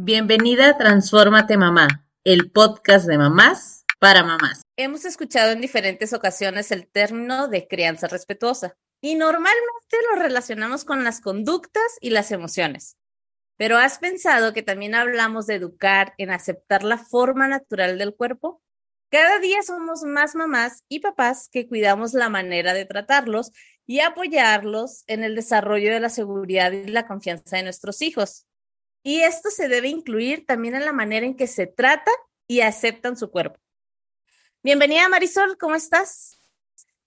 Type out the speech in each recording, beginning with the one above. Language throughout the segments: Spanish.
Bienvenida a Transfórmate Mamá, el podcast de mamás para mamás. Hemos escuchado en diferentes ocasiones el término de crianza respetuosa y normalmente lo relacionamos con las conductas y las emociones. Pero ¿has pensado que también hablamos de educar en aceptar la forma natural del cuerpo? Cada día somos más mamás y papás que cuidamos la manera de tratarlos y apoyarlos en el desarrollo de la seguridad y la confianza de nuestros hijos. Y esto se debe incluir también en la manera en que se trata y aceptan su cuerpo. Bienvenida Marisol, ¿cómo estás?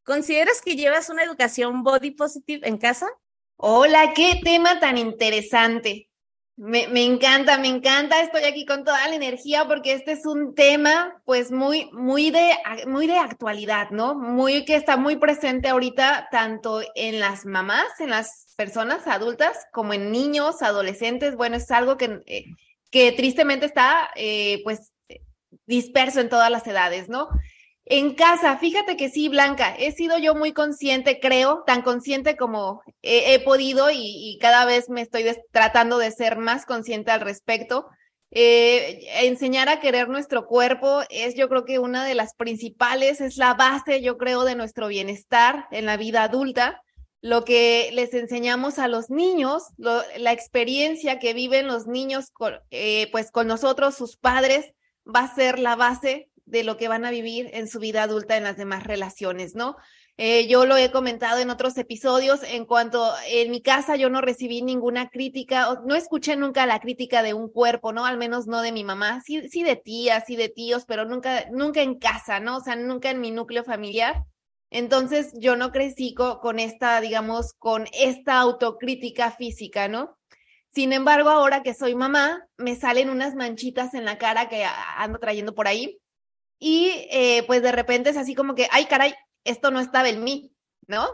¿Consideras que llevas una educación body positive en casa? Hola, qué tema tan interesante. Me, encanta, me encanta. Estoy aquí con toda la energía porque este es un tema, pues, muy, muy de, muy de actualidad, ¿no? Muy que está muy presente ahorita, tanto en las mamás, en las personas adultas, como en niños, adolescentes. Bueno, es algo que, eh, que tristemente está, eh, pues, disperso en todas las edades, ¿no? En casa, fíjate que sí, Blanca, he sido yo muy consciente, creo, tan consciente como he, podido y, cada vez me estoy tratando de ser más consciente al respecto. Eh, enseñar a querer nuestro cuerpo es yo creo que una de las principales, es la base yo creo de nuestro bienestar en la vida adulta. Lo que les enseñamos a los niños, la experiencia que viven los niños eh, pues con nosotros, sus padres, va a ser la base de lo que van a vivir en su vida adulta en las demás relaciones, ¿no? Eh, yo lo he comentado en otros episodios, en cuanto en mi casa yo no recibí ninguna crítica, no escuché nunca la crítica de un cuerpo, ¿no? Al menos no de mi mamá, sí, sí de tías, sí de tíos, pero nunca, nunca en casa, ¿no? O sea, nunca en mi núcleo familiar. Entonces yo no crecí con, con esta, digamos, con esta autocrítica física, ¿no? Sin embargo, ahora que soy mamá, me salen unas manchitas en la cara que ando trayendo por ahí y eh, pues de repente es así como que, ay caray, esto no estaba en mí, ¿no?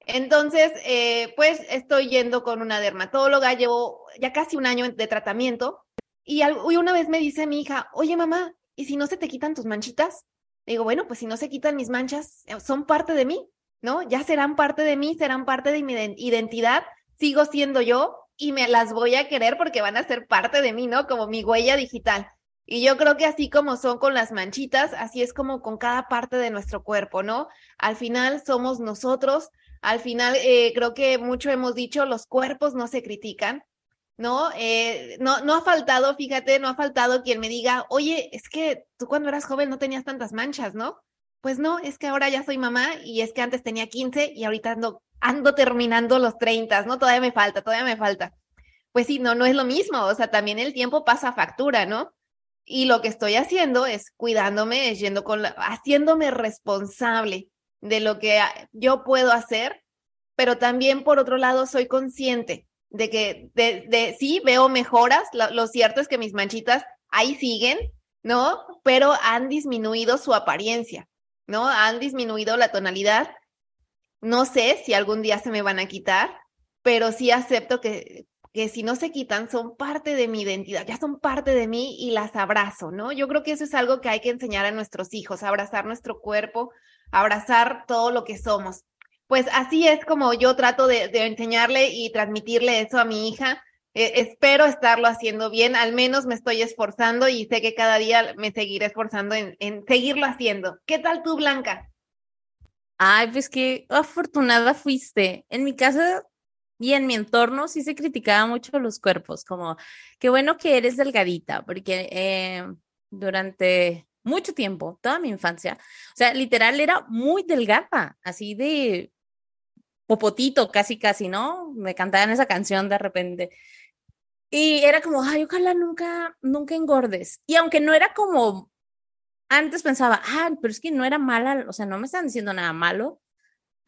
Entonces, eh, pues estoy yendo con una dermatóloga, llevo ya casi un año de tratamiento y, una vez me dice mi hija, oye mamá, ¿y si no se te quitan tus manchitas? Digo, bueno, pues si no se quitan mis manchas, eh, son parte de mí, ¿no? Ya serán parte de mí, serán parte de mi identidad, sigo siendo yo y me las voy a querer porque van a ser parte de mí, ¿no? Como mi huella digital. Y yo creo que así como son con las manchitas, así es como con cada parte de nuestro cuerpo, ¿no? Al final somos nosotros, al final eh, creo que mucho hemos dicho, los cuerpos no se critican, ¿no? Eh, no, no ha faltado, fíjate, no ha faltado quien me diga, oye, es que tú cuando eras joven no tenías tantas manchas, ¿no? Pues no, es que ahora ya soy mamá y es que antes tenía 15 y ahorita ando, ando terminando los 30, ¿no? Todavía me falta, todavía me falta. Pues sí, no, no es lo mismo, o sea, también el tiempo pasa factura, ¿no? Y lo que estoy haciendo es cuidándome, yendo con la, haciéndome responsable de lo que yo puedo hacer, pero también por otro lado soy consciente de que de, de sí veo mejoras, lo, lo cierto es que mis manchitas ahí siguen, ¿no? Pero han disminuido su apariencia, ¿no? Han disminuido la tonalidad. No sé si algún día se me van a quitar, pero sí acepto que que si no se quitan son parte de mi identidad, ya son parte de mí y las abrazo, ¿no? Yo creo que eso es algo que hay que enseñar a nuestros hijos, abrazar nuestro cuerpo, abrazar todo lo que somos. Pues así es como yo trato de, enseñarle y transmitirle eso a mi hija. Eh, espero estarlo haciendo bien, al menos me estoy esforzando y sé que cada día me seguiré esforzando en, en seguirlo haciendo. ¿Qué tal tú, Blanca? Ay, pues qué afortunada fuiste. En mi casa y en mi entorno sí se criticaba mucho los cuerpos, como, qué bueno que eres delgadita, porque eh, durante mucho tiempo, toda mi infancia, o sea, literal era muy delgada, así de popotito, casi, casi, ¿no? Me cantaban esa canción de repente. Y era como, ay, ojalá nunca, nunca engordes. Y aunque no era como, antes pensaba, ah, pero es que no era mala, o sea, no me están diciendo nada malo,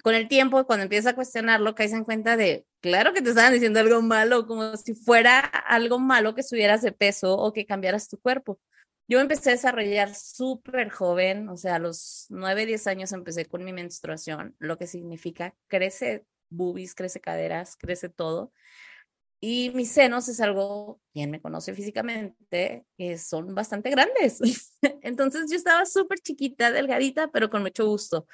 con el tiempo, cuando empiezas a cuestionarlo, caes en cuenta de, claro que te estaban diciendo algo malo, como si fuera algo malo que subieras de peso o que cambiaras tu cuerpo. Yo empecé a desarrollar súper joven, o sea, a los 9, 10 años empecé con mi menstruación, lo que significa crece boobies, crece caderas, crece todo. Y mis senos es algo, quien me conoce físicamente, que son bastante grandes. Entonces yo estaba súper chiquita, delgadita, pero con mucho gusto.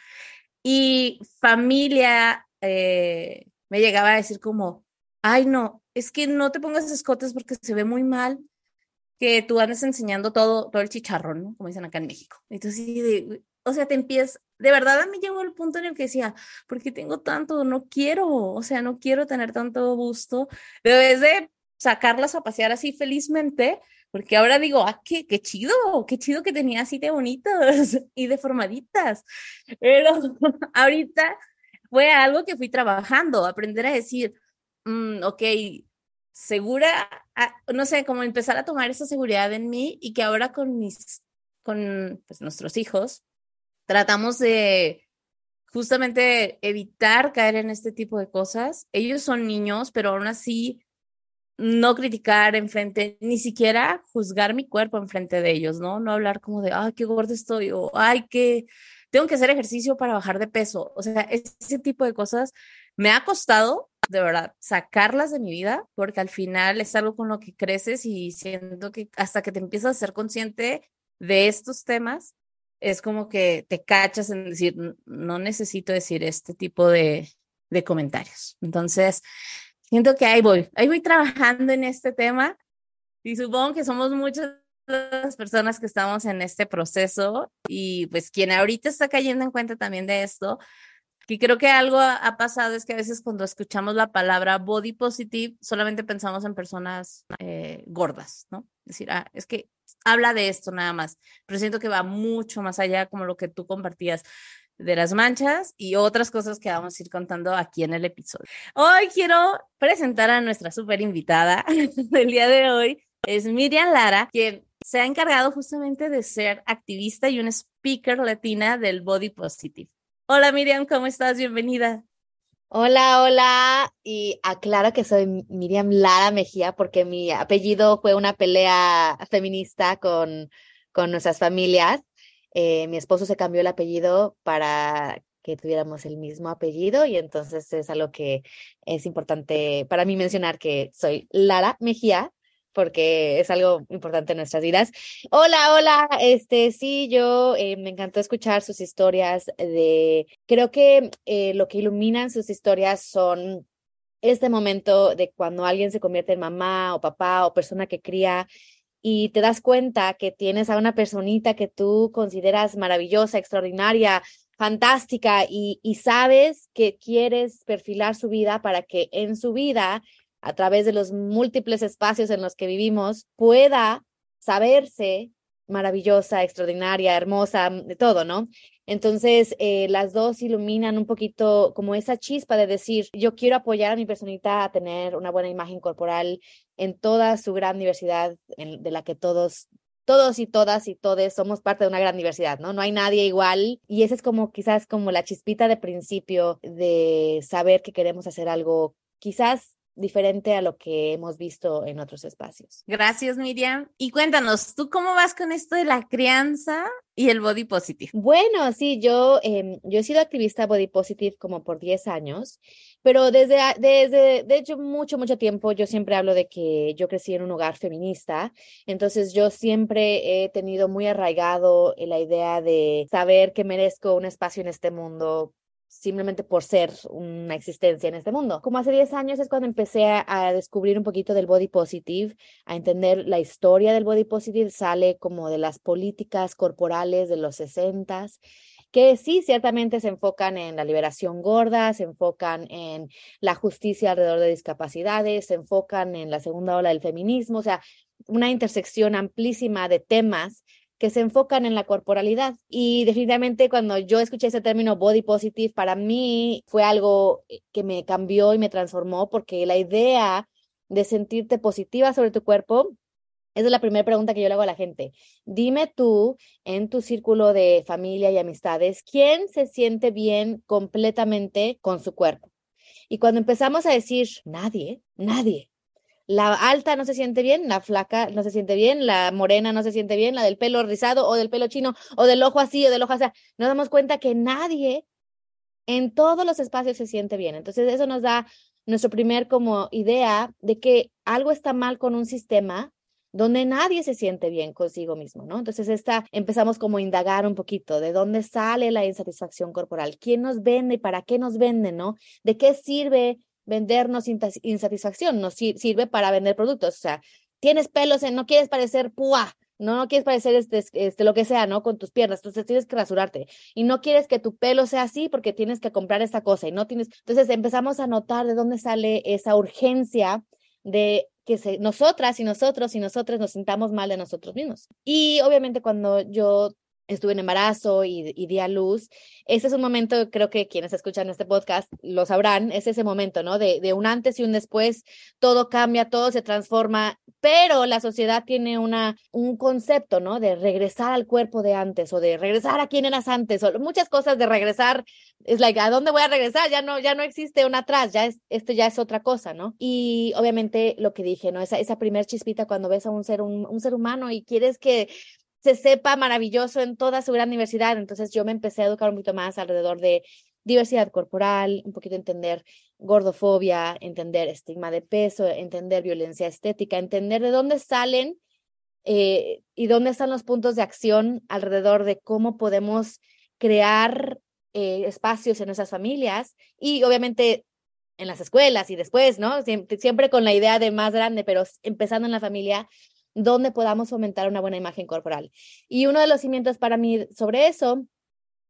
Y familia eh, me llegaba a decir como, ay no, es que no te pongas escotes porque se ve muy mal. que tú andes enseñando todo, todo el chicharrón. Como dicen acá en México. Entonces, de, o sea, te empiezas, de verdad a mí llegó el punto en el que decía, ¿por qué tengo tanto? No quiero, o sea, no quiero tener tanto gusto. Debes de sacarlas a pasear así felizmente, porque ahora digo, ah, qué, qué chido, qué chido que tenía así de bonitas y deformaditas. Pero ahorita fue algo que fui trabajando, aprender a decir, mm, ok, segura, ah, no sé, como empezar a tomar esa seguridad en mí y que ahora con mis, con pues, nuestros hijos, tratamos de justamente evitar caer en este tipo de cosas. Ellos son niños, pero aún así no criticar enfrente, ni siquiera juzgar mi cuerpo enfrente de ellos, ¿no? No hablar como de, ay, qué gordo estoy, o ay, que tengo que hacer ejercicio para bajar de peso. O sea, ese tipo de cosas me ha costado, de verdad, sacarlas de mi vida, porque al final es algo con lo que creces y siento que hasta que te empiezas a ser consciente de estos temas, es como que te cachas en decir, no necesito decir este tipo de, de comentarios. Entonces, siento que ahí voy, ahí voy trabajando en este tema y supongo que somos muchas las personas que estamos en este proceso y pues quien ahorita está cayendo en cuenta también de esto, que creo que algo ha pasado es que a veces cuando escuchamos la palabra body positive solamente pensamos en personas eh, gordas, ¿no? Es decir, ah, es que habla de esto nada más, pero siento que va mucho más allá como lo que tú compartías de las manchas y otras cosas que vamos a ir contando aquí en el episodio. Hoy quiero presentar a nuestra súper invitada del día de hoy. Es Miriam Lara, quien se ha encargado justamente de ser activista y un speaker latina del Body Positive. Hola Miriam, ¿cómo estás? Bienvenida. Hola, hola. Y aclaro que soy Miriam Lara Mejía porque mi apellido fue una pelea feminista con, con nuestras familias. Eh, mi esposo se cambió el apellido para que tuviéramos el mismo apellido y entonces es algo que es importante para mí mencionar que soy Lara Mejía porque es algo importante en nuestras vidas. Hola, hola, este sí, yo eh, me encantó escuchar sus historias de, creo que eh, lo que iluminan sus historias son este momento de cuando alguien se convierte en mamá o papá o persona que cría y te das cuenta que tienes a una personita que tú consideras maravillosa, extraordinaria, fantástica y, y, sabes que quieres perfilar su vida para que en su vida, a través de los múltiples espacios en los que vivimos, pueda saberse maravillosa, extraordinaria, hermosa, de todo, ¿no? Entonces, eh, las dos iluminan un poquito como esa chispa de decir, yo quiero apoyar a mi personita a tener una buena imagen corporal en toda su gran diversidad de la que todos todos y todas y todes somos parte de una gran diversidad, ¿no? No hay nadie igual y esa es como quizás como la chispita de principio de saber que queremos hacer algo quizás diferente a lo que hemos visto en otros espacios. Gracias, Miriam. Y cuéntanos, ¿tú cómo vas con esto de la crianza y el body positive? Bueno, sí, yo, eh, yo he sido activista body positive como por 10 años, pero desde, desde, de hecho, mucho, mucho tiempo yo siempre hablo de que yo crecí en un hogar feminista, entonces yo siempre he tenido muy arraigado la idea de saber que merezco un espacio en este mundo simplemente por ser una existencia en este mundo. Como hace 10 años es cuando empecé a, descubrir un poquito del body positive, a entender la historia del body positive, sale como de las políticas corporales de los 60 que sí, ciertamente se enfocan en la liberación gorda, se enfocan en la justicia alrededor de discapacidades, se enfocan en la segunda ola del feminismo, o sea, una intersección amplísima de temas que se enfocan en la corporalidad. Y definitivamente cuando yo escuché ese término body positive, para mí fue algo que me cambió y me transformó porque la idea de sentirte positiva sobre tu cuerpo esa es la primera pregunta que yo le hago a la gente. Dime tú, en tu círculo de familia y amistades, ¿quién se siente bien completamente con su cuerpo? Y cuando empezamos a decir, nadie, nadie, la alta no se siente bien, la flaca no se siente bien, la morena no se siente bien, la del pelo rizado o del pelo chino o del ojo así o del ojo así. Nos damos cuenta que nadie en todos los espacios se siente bien. Entonces eso nos da nuestro primer como idea de que algo está mal con un sistema donde nadie se siente bien consigo mismo, ¿no? Entonces esta empezamos como a indagar un poquito de dónde sale la insatisfacción corporal, quién nos vende y para qué nos vende, ¿no? ¿De qué sirve vendernos insatisfacción, nos sirve para vender productos. O sea, tienes pelos, no quieres parecer púa, no, no quieres parecer este, este, lo que sea, ¿no? Con tus piernas, entonces tienes que rasurarte. Y no quieres que tu pelo sea así porque tienes que comprar esta cosa y no tienes. Entonces empezamos a notar de dónde sale esa urgencia de que nosotras y nosotros y nosotras nos sintamos mal de nosotros mismos. Y obviamente cuando yo estuve en embarazo y, y, di a luz. Ese es un momento, creo que quienes escuchan este podcast lo sabrán, es ese momento, ¿no? De, de, un antes y un después, todo cambia, todo se transforma, pero la sociedad tiene una, un concepto, ¿no? De regresar al cuerpo de antes o de regresar a quien eras antes, o muchas cosas de regresar, es like, ¿a dónde voy a regresar? Ya no, ya no existe un atrás, ya es, esto ya es otra cosa, ¿no? Y obviamente lo que dije, ¿no? Esa, esa primer chispita cuando ves a un ser, un, un ser humano y quieres que se sepa maravilloso en toda su gran diversidad. Entonces yo me empecé a educar un poquito más alrededor de diversidad corporal, un poquito entender gordofobia, entender estigma de peso, entender violencia estética, entender de dónde salen eh, y dónde están los puntos de acción alrededor de cómo podemos crear eh, espacios en nuestras familias y obviamente en las escuelas y después, ¿no? Siempre, siempre con la idea de más grande, pero empezando en la familia, donde podamos fomentar una buena imagen corporal. Y uno de los cimientos para mí sobre eso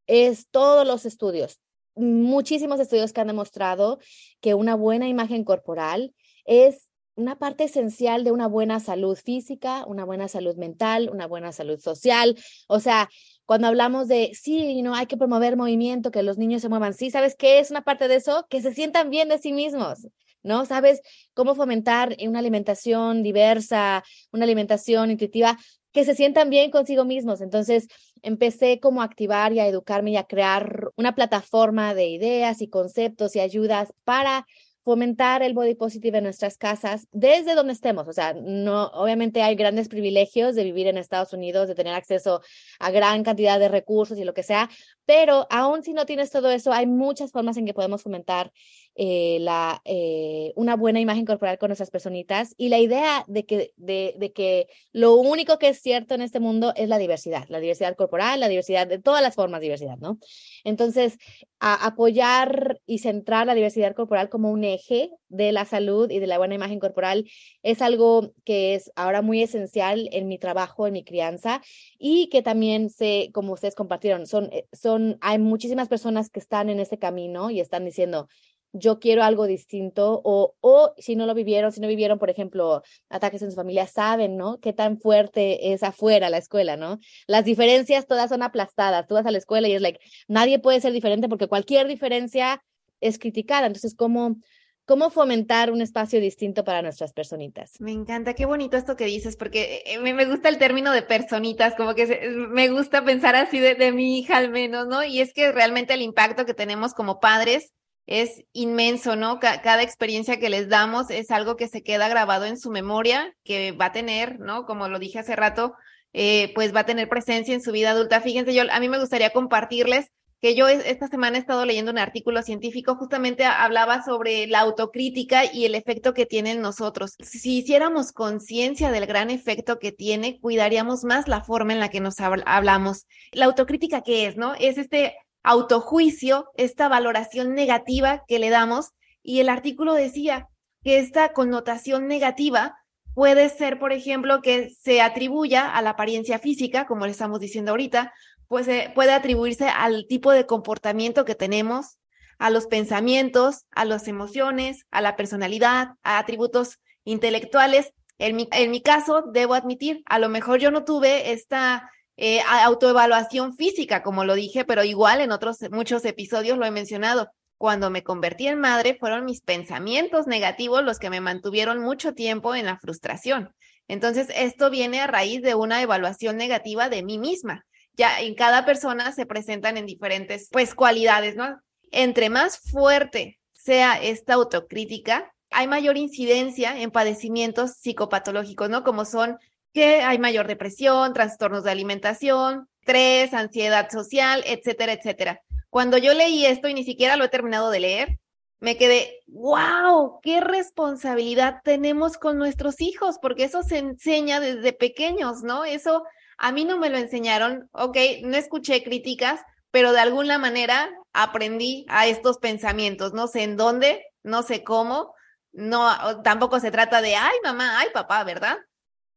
es todos los estudios, muchísimos estudios que han demostrado que una buena imagen corporal es una parte esencial de una buena salud física, una buena salud mental, una buena salud social. O sea, cuando hablamos de, sí, no hay que promover movimiento, que los niños se muevan, sí, ¿sabes qué es una parte de eso? Que se sientan bien de sí mismos. ¿No? ¿Sabes cómo fomentar una alimentación diversa, una alimentación intuitiva, que se sientan bien consigo mismos? Entonces, empecé como a activar y a educarme y a crear una plataforma de ideas y conceptos y ayudas para fomentar el body positive en nuestras casas desde donde estemos. O sea, no, obviamente hay grandes privilegios de vivir en Estados Unidos, de tener acceso a gran cantidad de recursos y lo que sea, pero aún si no tienes todo eso, hay muchas formas en que podemos fomentar eh, la, eh, una buena imagen corporal con nuestras personitas y la idea de que, de, de, que lo único que es cierto en este mundo es la diversidad, la diversidad corporal, la diversidad de todas las formas de diversidad, ¿no? Entonces, apoyar y centrar la diversidad corporal como un eje de la salud y de la buena imagen corporal es algo que es ahora muy esencial en mi trabajo, en mi crianza y que también sé, como ustedes compartieron, son, eh, son, hay muchísimas personas que están en ese camino y están diciendo, yo quiero algo distinto o, o si no lo vivieron, si no vivieron, por ejemplo, ataques en su familia, saben, ¿no? Qué tan fuerte es afuera la escuela, ¿no? Las diferencias todas son aplastadas. Tú vas a la escuela y es like, nadie puede ser diferente porque cualquier diferencia es criticada. Entonces, ¿cómo, cómo fomentar un espacio distinto para nuestras personitas? Me encanta, qué bonito esto que dices, porque eh, me, gusta el término de personitas, como que me gusta pensar así de, de mi hija al menos, ¿no? Y es que realmente el impacto que tenemos como padres es inmenso, ¿no? cada experiencia que les damos es algo que se queda grabado en su memoria, que va a tener, ¿no? Como lo dije hace rato, eh, pues va a tener presencia en su vida adulta. Fíjense, yo a mí me gustaría compartirles que yo esta semana he estado leyendo un artículo científico, justamente hablaba sobre la autocrítica y el efecto que tiene en nosotros. Si hiciéramos conciencia del gran efecto que tiene, cuidaríamos más la forma en la que nos hablamos. La autocrítica, ¿qué es, no? Es este autojuicio, esta valoración negativa que le damos. Y el artículo decía que esta connotación negativa puede ser, por ejemplo, que se atribuya a la apariencia física, como le estamos diciendo ahorita, pues eh, puede atribuirse al tipo de comportamiento que tenemos, a los pensamientos, a las emociones, a la personalidad, a atributos intelectuales. En mi, en mi caso, debo admitir, a lo mejor yo no tuve esta eh, autoevaluación física, como lo dije, pero igual en otros muchos episodios lo he mencionado. Cuando me convertí en madre, fueron mis pensamientos negativos los que me mantuvieron mucho tiempo en la frustración. Entonces, esto viene a raíz de una evaluación negativa de mí misma. Ya en cada persona se presentan en diferentes, pues, cualidades, ¿no? Entre más fuerte sea esta autocrítica, hay mayor incidencia en padecimientos psicopatológicos, ¿no? Como son que hay mayor depresión, trastornos de alimentación, estrés, ansiedad social, etcétera, etcétera. Cuando yo leí esto y ni siquiera lo he terminado de leer, me quedé, wow, qué responsabilidad tenemos con nuestros hijos, porque eso se enseña desde pequeños, ¿no? Eso a mí no me lo enseñaron, ok, no escuché críticas, pero de alguna manera aprendí a estos pensamientos, no sé en dónde, no sé cómo, no, tampoco se trata de, ay mamá, ay papá, ¿verdad?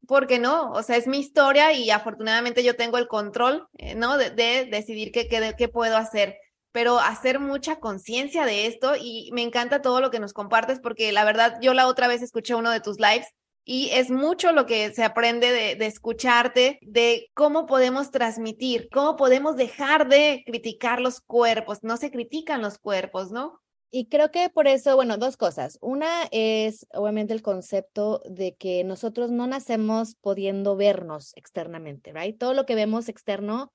porque no, o sea, es mi historia y afortunadamente yo tengo el control, eh, ¿no? De, de decidir qué, qué puedo hacer pero hacer mucha conciencia de esto y me encanta todo lo que nos compartes porque la verdad yo la otra vez escuché uno de tus lives y es mucho lo que se aprende de, escucharte, de cómo podemos transmitir, cómo podemos dejar de criticar los cuerpos. No se critican los cuerpos, ¿no? Y creo que por eso, bueno, dos cosas. Una es obviamente el concepto de que nosotros no nacemos pudiendo vernos externamente, ¿right? Todo lo que vemos externo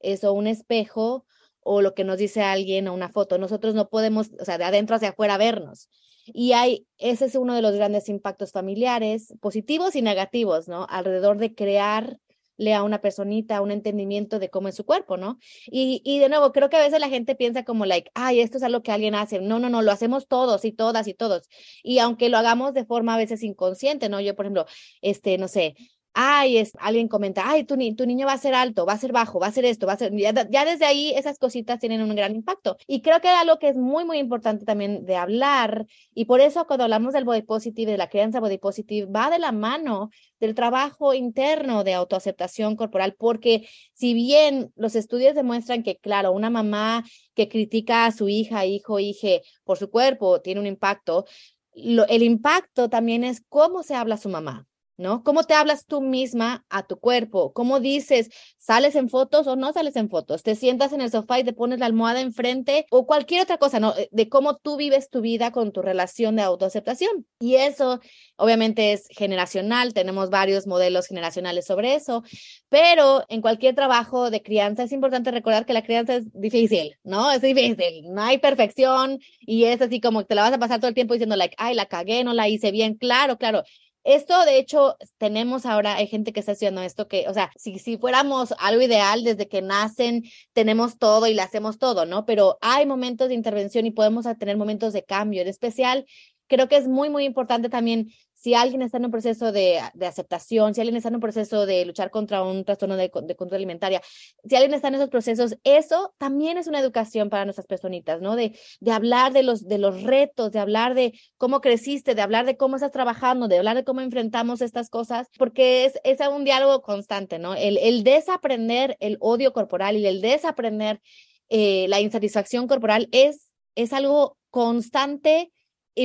es o un espejo o lo que nos dice alguien o una foto. Nosotros no podemos, o sea, de adentro hacia afuera vernos. Y hay, ese es uno de los grandes impactos familiares, positivos y negativos, ¿no? Alrededor de crearle a una personita un entendimiento de cómo es su cuerpo, ¿no? Y, y de nuevo, creo que a veces la gente piensa como, like, ay, esto es algo que alguien hace. No, no, no, lo hacemos todos y todas y todos. Y aunque lo hagamos de forma a veces inconsciente, ¿no? Yo, por ejemplo, este, no sé, ay, es, alguien comenta, ay, tu, tu, niño va a ser alto, va a ser bajo, va a ser esto, va a ser, ya, ya, desde ahí esas cositas tienen un gran impacto. Y creo que algo que es muy, muy importante también de hablar, y por eso cuando hablamos del body positive, de la crianza body positive, va de la mano del trabajo interno de autoaceptación corporal, porque si bien los estudios demuestran que, claro, una mamá que critica a su hija, hijo, hije por su cuerpo tiene un impacto, el impacto también es cómo se habla su mamá ¿no? ¿Cómo te hablas tú misma a tu cuerpo? ¿Cómo dices, sales en fotos o no sales en fotos? ¿Te sientas en el sofá y te pones la almohada enfrente o cualquier otra cosa, ¿no? Eh, de cómo tú vives tu vida con tu relación de autoaceptación. Y eso obviamente es generacional, tenemos varios modelos generacionales sobre eso, pero en cualquier trabajo de crianza es importante recordar que la crianza es difícil, ¿no? Es difícil, no hay perfección y es así como te la vas a pasar todo el tiempo diciendo, like, ay, la cagué, no la hice bien, claro, claro esto, de hecho, tenemos ahora, hay gente que está haciendo esto que, o sea, si, si fuéramos algo ideal, desde que nacen, tenemos todo y le hacemos todo, ¿no? Pero hay momentos de intervención y podemos tener momentos de cambio. En especial, creo que es muy, muy importante también si alguien está en un proceso de, aceptación, si alguien está en un proceso de luchar contra un trastorno de, control alimentaria, si alguien está en esos procesos, eso también es una educación para nuestras personitas, ¿no? De, hablar de los, retos, de hablar de cómo creciste, de hablar de cómo estás trabajando, de hablar de cómo enfrentamos estas cosas, porque es, un diálogo constante, ¿no? El, desaprender el odio corporal y el desaprender eh, la insatisfacción corporal es, algo constante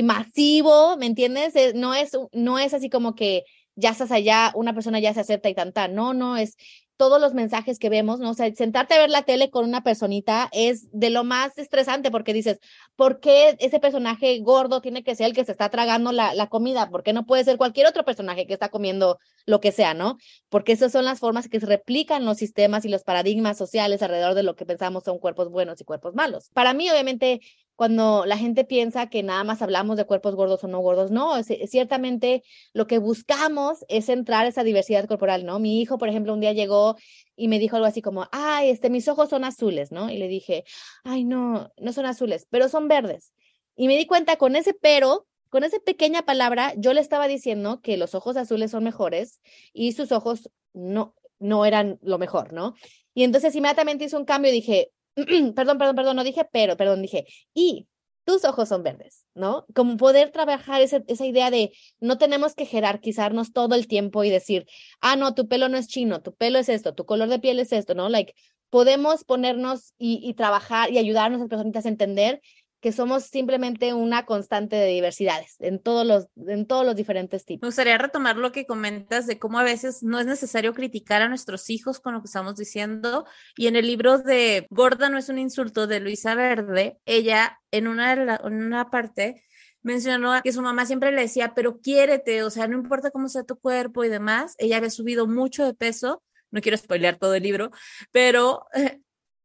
masivo, ¿me entiendes? Eh, no es, no es así como que ya estás allá, una persona ya se acepta y tanta. No, no, es todos los mensajes que vemos, ¿no? O sea, sentarte a ver la tele con una personita es de lo más estresante porque dices, ¿por qué ese personaje gordo tiene que ser el que se está tragando la, la comida? ¿Por qué no puede ser cualquier otro personaje que está comiendo lo que sea, ¿no? Porque esas son las formas que se replican los sistemas y los paradigmas sociales alrededor de lo que pensamos son cuerpos buenos y cuerpos malos. Para mí, obviamente, cuando la gente piensa que nada más hablamos de cuerpos gordos o no gordos, no, es, ciertamente lo que buscamos es entrar esa diversidad corporal, ¿no? Mi hijo, por ejemplo, un día llegó y me dijo algo así como, ay, este, mis ojos son azules, ¿no? Y le dije, ay, no, no son azules, pero son verdes. Y me di cuenta con ese pero, con esa pequeña palabra, yo le estaba diciendo que los ojos azules son mejores y sus ojos no, no eran lo mejor, ¿no? Y entonces inmediatamente hizo un cambio y dije, perdón, perdón, perdón, no dije pero, perdón, dije y tus ojos son verdes, ¿no? Como poder trabajar esa, idea de no tenemos que jerarquizarnos todo el tiempo y decir, ah, no, tu pelo no es chino, tu pelo es esto, tu color de piel es esto, ¿no? Like, podemos ponernos y, y trabajar y ayudarnos a las personitas a entender que somos simplemente una constante de diversidades en todos los, en todos los diferentes tipos. Me gustaría retomar lo que comentas de cómo a veces no es necesario criticar a nuestros hijos con lo que estamos diciendo. Y en el libro de Gorda no es un insulto de Luisa Verde, ella en una, en una parte mencionó que su mamá siempre le decía, pero quiérete, o sea, no importa cómo sea tu cuerpo y demás. Ella había subido mucho de peso no quiero spoilear todo el libro, pero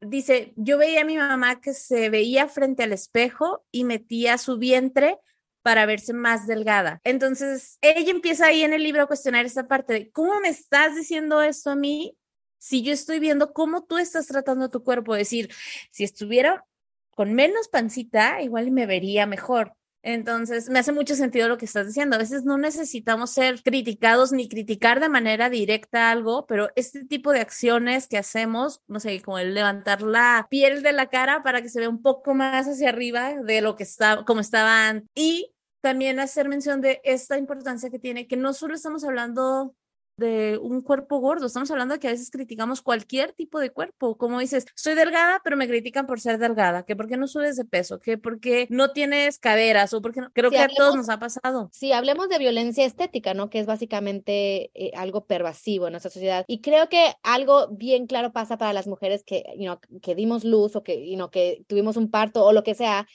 dice, yo veía a mi mamá que se veía frente al espejo y metía su vientre para verse más delgada. Entonces, ella empieza ahí en el libro a cuestionar esa parte de, ¿cómo me estás diciendo esto a mí? Si yo estoy viendo cómo tú estás tratando tu cuerpo, es decir, si estuviera con menos pancita, igual me vería mejor. Entonces, me hace mucho sentido lo que estás diciendo. A veces no necesitamos ser criticados ni criticar de manera directa algo, pero este tipo de acciones que hacemos, no sé, como el levantar la piel de la cara para que se vea un poco más hacia arriba de lo que está, como estaban. Y también hacer mención de esta importancia que tiene, que no solo estamos hablando de un cuerpo gordo, estamos hablando de que a veces criticamos cualquier tipo de cuerpo, como dices, soy delgada, pero me critican por ser delgada, que por qué no subes de peso, que porque no tienes caderas o porque no, creo que a todos nos ha pasado. Sí, hablemos de violencia estética, ¿no? Que es básicamente eh, algo pervasivo en nuestra sociedad. Y creo que algo bien claro pasa para las mujeres que, you que dimos luz o que, you know, que tuvimos un parto o lo que sea,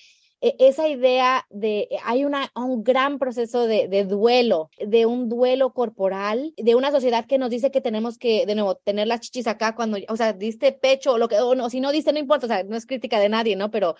esa idea de, eh, hay una, un gran proceso de, de, duelo, de un duelo corporal, de una sociedad que nos dice que tenemos que, de nuevo, tener las chichis acá cuando, o sea, diste pecho o lo que, o no, si no diste, no importa, o sea, no es crítica de nadie, ¿no? Pero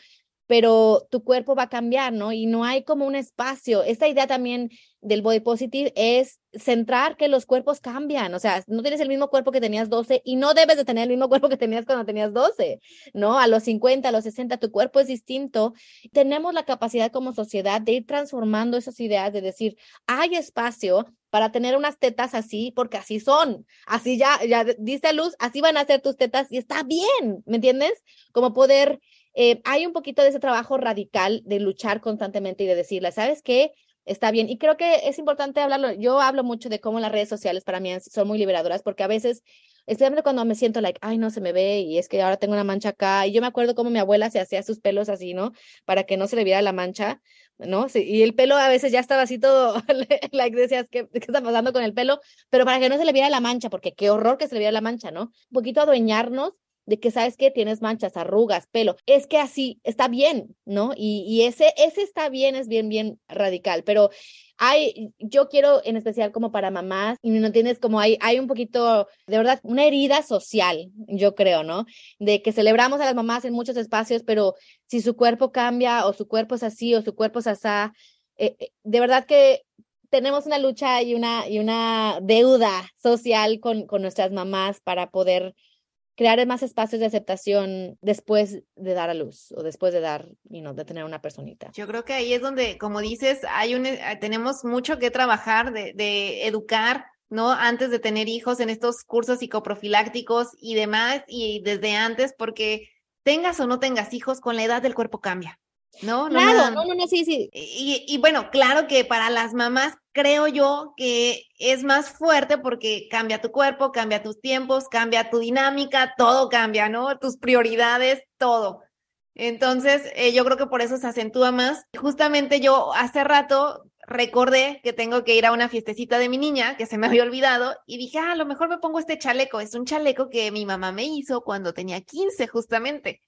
pero tu cuerpo va a cambiar, ¿no? Y no hay como un espacio. Esta idea también del body positive es centrar que los cuerpos cambian, o sea, no tienes el mismo cuerpo que tenías 12 y no debes de tener el mismo cuerpo que tenías cuando tenías 12, ¿no? A los 50, a los 60, tu cuerpo es distinto. Tenemos la capacidad como sociedad de ir transformando esas ideas, de decir, hay espacio para tener unas tetas así, porque así son, así ya, ya diste a luz, así van a ser tus tetas y está bien, ¿me entiendes? Como poder eh, hay un poquito de ese trabajo radical de luchar constantemente y de decirle, ¿sabes qué? Está bien. Y creo que es importante hablarlo. Yo hablo mucho de cómo las redes sociales para mí son muy liberadoras porque a veces, especialmente cuando me siento like, ay, no se me ve y es que ahora tengo una mancha acá. Y yo me acuerdo cómo mi abuela se hacía sus pelos así, ¿no? Para que no se le viera la mancha, ¿no? Y el pelo a veces ya estaba así todo, like decías, ¿qué, ¿qué está pasando con el pelo? Pero para que no se le viera la mancha, porque qué horror que se le viera la mancha, ¿no? Un poquito adueñarnos de que sabes que tienes manchas, arrugas, pelo, es que así está bien, ¿no? Y, y, ese, ese está bien, es bien, bien radical, pero hay, yo quiero en especial como para mamás, y no tienes como hay, hay un poquito, de verdad, una herida social, yo creo, ¿no? De que celebramos a las mamás en muchos espacios, pero si su cuerpo cambia o su cuerpo es así o su cuerpo es así, eh, eh, de verdad que tenemos una lucha y una, y una deuda social con, con nuestras mamás para poder crear más espacios de aceptación después de dar a luz o después de dar, you know, de tener una personita. Yo creo que ahí es donde, como dices, hay un, eh, tenemos mucho que trabajar de, de educar, ¿no? Antes de tener hijos en estos cursos psicoprofilácticos y demás, y desde antes, porque tengas o no tengas hijos, con la edad del cuerpo cambia. No, no, claro, no, no, no, sí, sí. Y, y, bueno, claro que para las mamás creo yo que es más fuerte porque cambia tu cuerpo, cambia tus tiempos, cambia tu dinámica, todo cambia, ¿no? Tus prioridades, todo. Entonces, eh, yo creo que por eso se acentúa más. Justamente yo hace rato recordé que tengo que ir a una fiestecita de mi niña, que se me había olvidado, y dije, ah, a lo mejor me pongo este chaleco. Es un chaleco que mi mamá me hizo cuando tenía 15, justamente.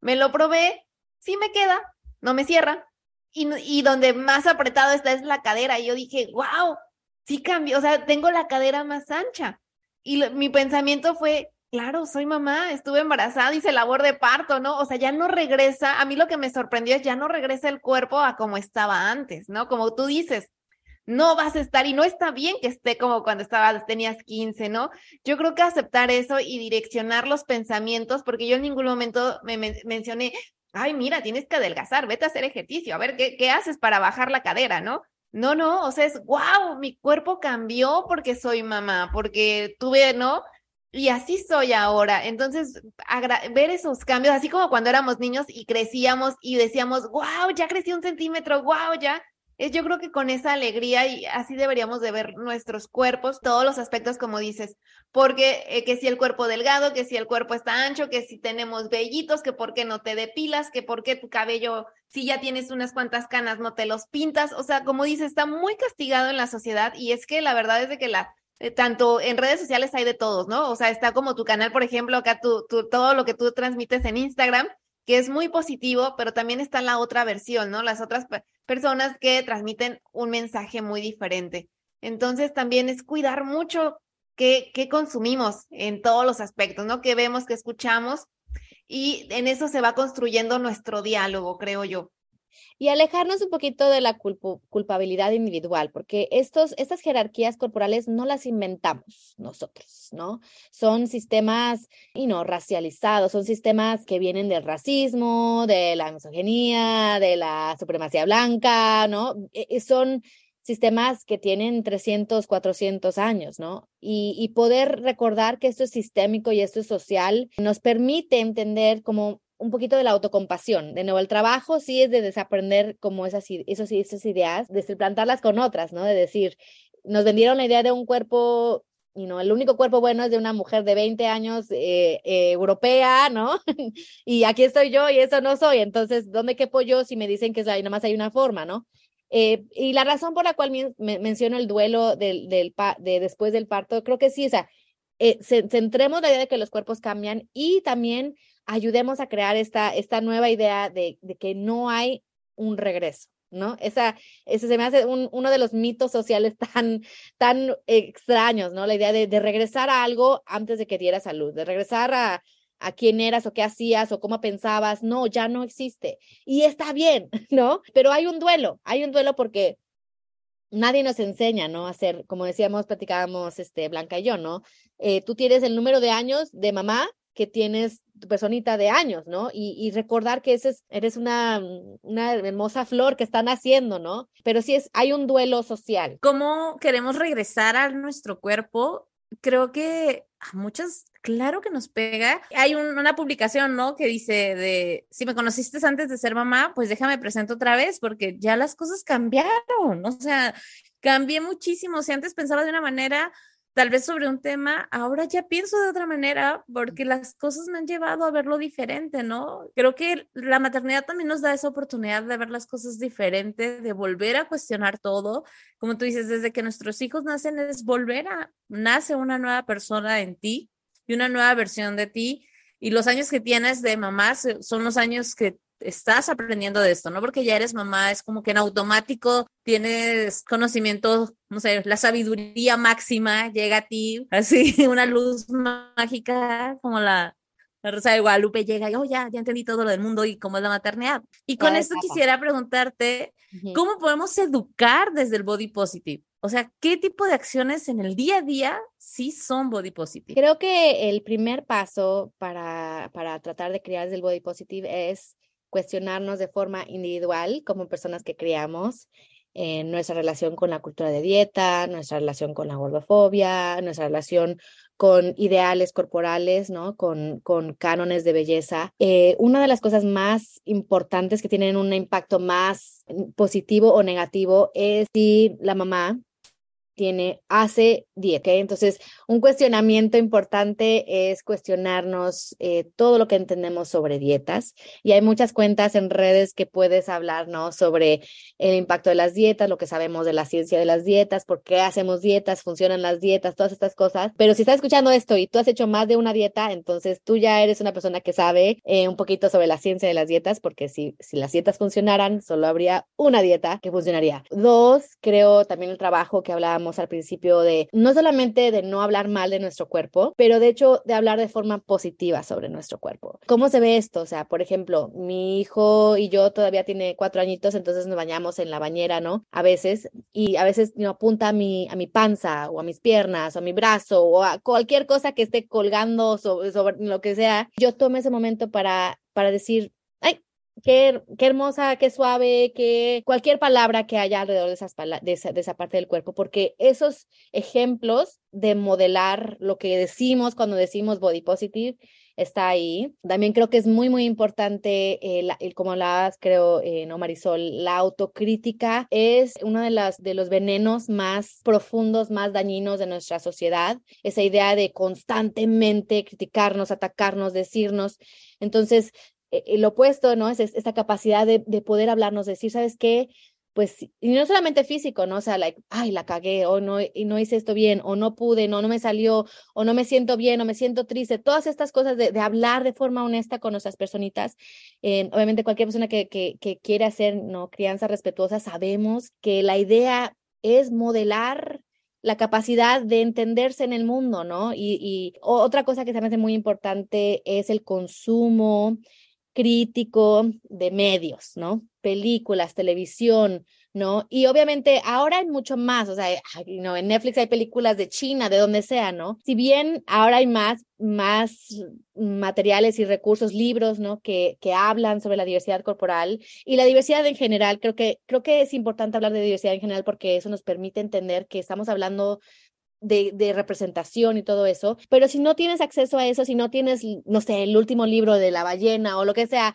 Me lo probé, sí me queda, no me cierra. Y, y donde más apretado está es la cadera. Y yo dije, wow, sí cambió, o sea, tengo la cadera más ancha. Y mi pensamiento fue, claro, soy mamá, estuve embarazada, hice labor de parto, ¿no? O sea, ya no regresa, a mí lo que me sorprendió es ya no regresa el cuerpo a como estaba antes, ¿no? Como tú dices, no vas a estar y no está bien que esté como cuando estabas, tenías 15, ¿no? Yo creo que aceptar eso y direccionar los pensamientos, porque yo en ningún momento me mencioné, ay, mira, tienes que adelgazar, vete a hacer ejercicio, a ver qué, qué haces para bajar la cadera, ¿no? No, no, o sea, es, wow, mi cuerpo cambió porque soy mamá, porque tuve, ¿no? Y así soy ahora. Entonces, ver esos cambios, así como cuando éramos niños y crecíamos y decíamos, wow, ya crecí un centímetro, wow, ya, yo creo que con esa alegría y así deberíamos de ver nuestros cuerpos, todos los aspectos como dices, porque eh, que si el cuerpo delgado, que si el cuerpo está ancho, que si tenemos vellitos, que por qué no te depilas, que por qué tu cabello, si ya tienes unas cuantas canas, no te los pintas, o sea, como dices, está muy castigado en la sociedad y es que la verdad es de que la eh, tanto en redes sociales hay de todos, ¿no? O sea, está como tu canal, por ejemplo, acá tu, todo lo que tú transmites en Instagram, que es muy positivo, pero también está la otra versión, ¿no? Las otras personas que transmiten un mensaje muy diferente. Entonces también es cuidar mucho qué, consumimos en todos los aspectos, ¿no? Que vemos, que escuchamos y en eso se va construyendo nuestro diálogo, creo yo y alejarnos un poquito de la culpabilidad individual, porque estos, estas jerarquías corporales no las inventamos nosotros, ¿no? Son sistemas, y no, racializados, son sistemas que vienen del racismo, de la misoginia, de la supremacía blanca, ¿no? E, e, son sistemas que tienen 300, 400 años, ¿no? Y, y poder recordar que esto es sistémico y esto es social nos permite entender cómo un poquito de la autocompasión. De nuevo, el trabajo sí es de desaprender como esas, esos, esas ideas, de plantarlas con otras, ¿no? De decir, nos vendieron la idea de un cuerpo y no, el único cuerpo bueno es de una mujer de 20 años eh, eh, europea, ¿no? y aquí estoy yo y eso no soy. Entonces, ¿dónde quepo yo si me dicen que ahí nomás hay una forma, ¿no? Eh, y la razón por la cual menciono el duelo del, del de después del parto, creo que sí, o sea, centremos la idea de que los cuerpos cambian y también ayudemos a crear esta, esta nueva idea de, de que no hay un regreso. ¿no? Esa, ese se me hace uno de los mitos sociales tan, tan extraños, ¿no? La idea de, regresar a algo antes de que diera salud, de regresar a, a quién eras o qué hacías o cómo pensabas, no, ya no existe. Y está bien, ¿no? Pero hay un duelo, hay un duelo porque nadie nos enseña, ¿no? A hacer, como decíamos, platicábamos este, Blanca y yo, ¿no? Eh, tú tienes el número de años de mamá que tienes tu personita de años, ¿no? Y, recordar que ese eres una, una hermosa flor que están haciendo, ¿no? Pero sí es, hay un duelo social. ¿Cómo queremos regresar a nuestro cuerpo? Creo que a muchas, claro que nos pega. Hay una publicación, ¿no? Que dice de, si me conociste antes de ser mamá, pues déjame presento otra vez porque ya las cosas cambiaron, o sea, cambié muchísimo. Si antes pensaba de una manera, tal vez sobre un tema, ahora ya pienso de otra manera porque las cosas me han llevado a verlo diferente, ¿no? Creo que la maternidad también nos da esa oportunidad de ver las cosas diferente, de volver a cuestionar todo. Como tú dices, desde que nuestros hijos nacen es volver a, nace una nueva persona en ti y una nueva versión de ti. Y los años que tienes de mamá son los años que estás aprendiendo de esto, ¿no? Porque ya eres mamá, es como que en automático tienes conocimiento, no sé, la sabiduría máxima llega a ti, así, una luz mágica, como la, la Rosa de Guadalupe llega y, oh, ya, ya entendí todo lo del mundo y cómo es la maternidad. Y con esto quisiera preguntarte, ¿cómo podemos educar desde el body positive? O sea, ¿qué tipo de acciones en el día a día sí son body positive? Creo que el primer paso para, para tratar de crear desde el body positive es cuestionarnos de forma individual como personas que criamos en nuestra relación con la cultura de dieta, nuestra relación con la gordofobia, nuestra relación con ideales corporales, ¿no? Con, con cánones de belleza. Eh, una de las cosas más importantes que tienen un impacto más positivo o negativo es si la mamá tiene, hace dieta. Entonces, un cuestionamiento importante es cuestionarnos eh, todo lo que entendemos sobre dietas. Y hay muchas cuentas en redes que puedes hablar, ¿no? Sobre el impacto de las dietas, lo que sabemos de la ciencia de las dietas, por qué hacemos dietas, funcionan las dietas, todas estas cosas. Pero si estás escuchando esto y tú has hecho más de una dieta, entonces tú ya eres una persona que sabe eh, un poquito sobre la ciencia de las dietas, porque si, si las dietas funcionaran, solo habría una dieta que funcionaría. Dos, creo también el trabajo que hablábamos al principio de no solamente de no hablar mal de nuestro cuerpo, pero de hecho de hablar de forma positiva sobre nuestro cuerpo. ¿Cómo se ve esto? O sea, por ejemplo, mi hijo y yo todavía tiene cuatro añitos, entonces nos bañamos en la bañera, ¿no? A veces, y a veces no apunta a mi, a mi panza o a mis piernas o a mi brazo o a cualquier cosa que esté colgando sobre, sobre lo que sea. Yo tomo ese momento para, para decir, Qué, qué, hermosa, qué suave, que cualquier palabra que haya alrededor de, esas de, esa, de esa parte del cuerpo, porque esos ejemplos de modelar lo que decimos cuando decimos body positive está ahí. También creo que es muy, muy importante, eh, como la creo, eh, no Marisol, la autocrítica es uno de, las, de los venenos más profundos, más dañinos de nuestra sociedad. Esa idea de constantemente criticarnos, atacarnos, decirnos. Entonces, el opuesto, ¿no? Es, esta capacidad de, de, poder hablarnos, decir, ¿sabes qué? Pues, y no solamente físico, ¿no? O sea, like, ay, la cagué, o no, y no hice esto bien, o no pude, no, no me salió, o no me siento bien, o me siento triste, todas estas cosas de, de hablar de forma honesta con nuestras personitas. Eh, obviamente, cualquier persona que, que, que quiere hacer, ¿no? Crianza respetuosa, sabemos que la idea es modelar la capacidad de entenderse en el mundo, ¿no? Y, y otra cosa que se me hace muy importante es el consumo crítico de medios, ¿no? Películas, televisión, ¿no? Y obviamente ahora hay mucho más, o sea, ¿no? en Netflix hay películas de China, de donde sea, ¿no? Si bien ahora hay más, más materiales y recursos, libros, ¿no? Que, que hablan sobre la diversidad corporal y la diversidad en general, creo que, creo que es importante hablar de diversidad en general porque eso nos permite entender que estamos hablando de, representación y todo eso, pero si no tienes acceso a eso, si no tienes, no sé, el último libro de la ballena o lo que sea,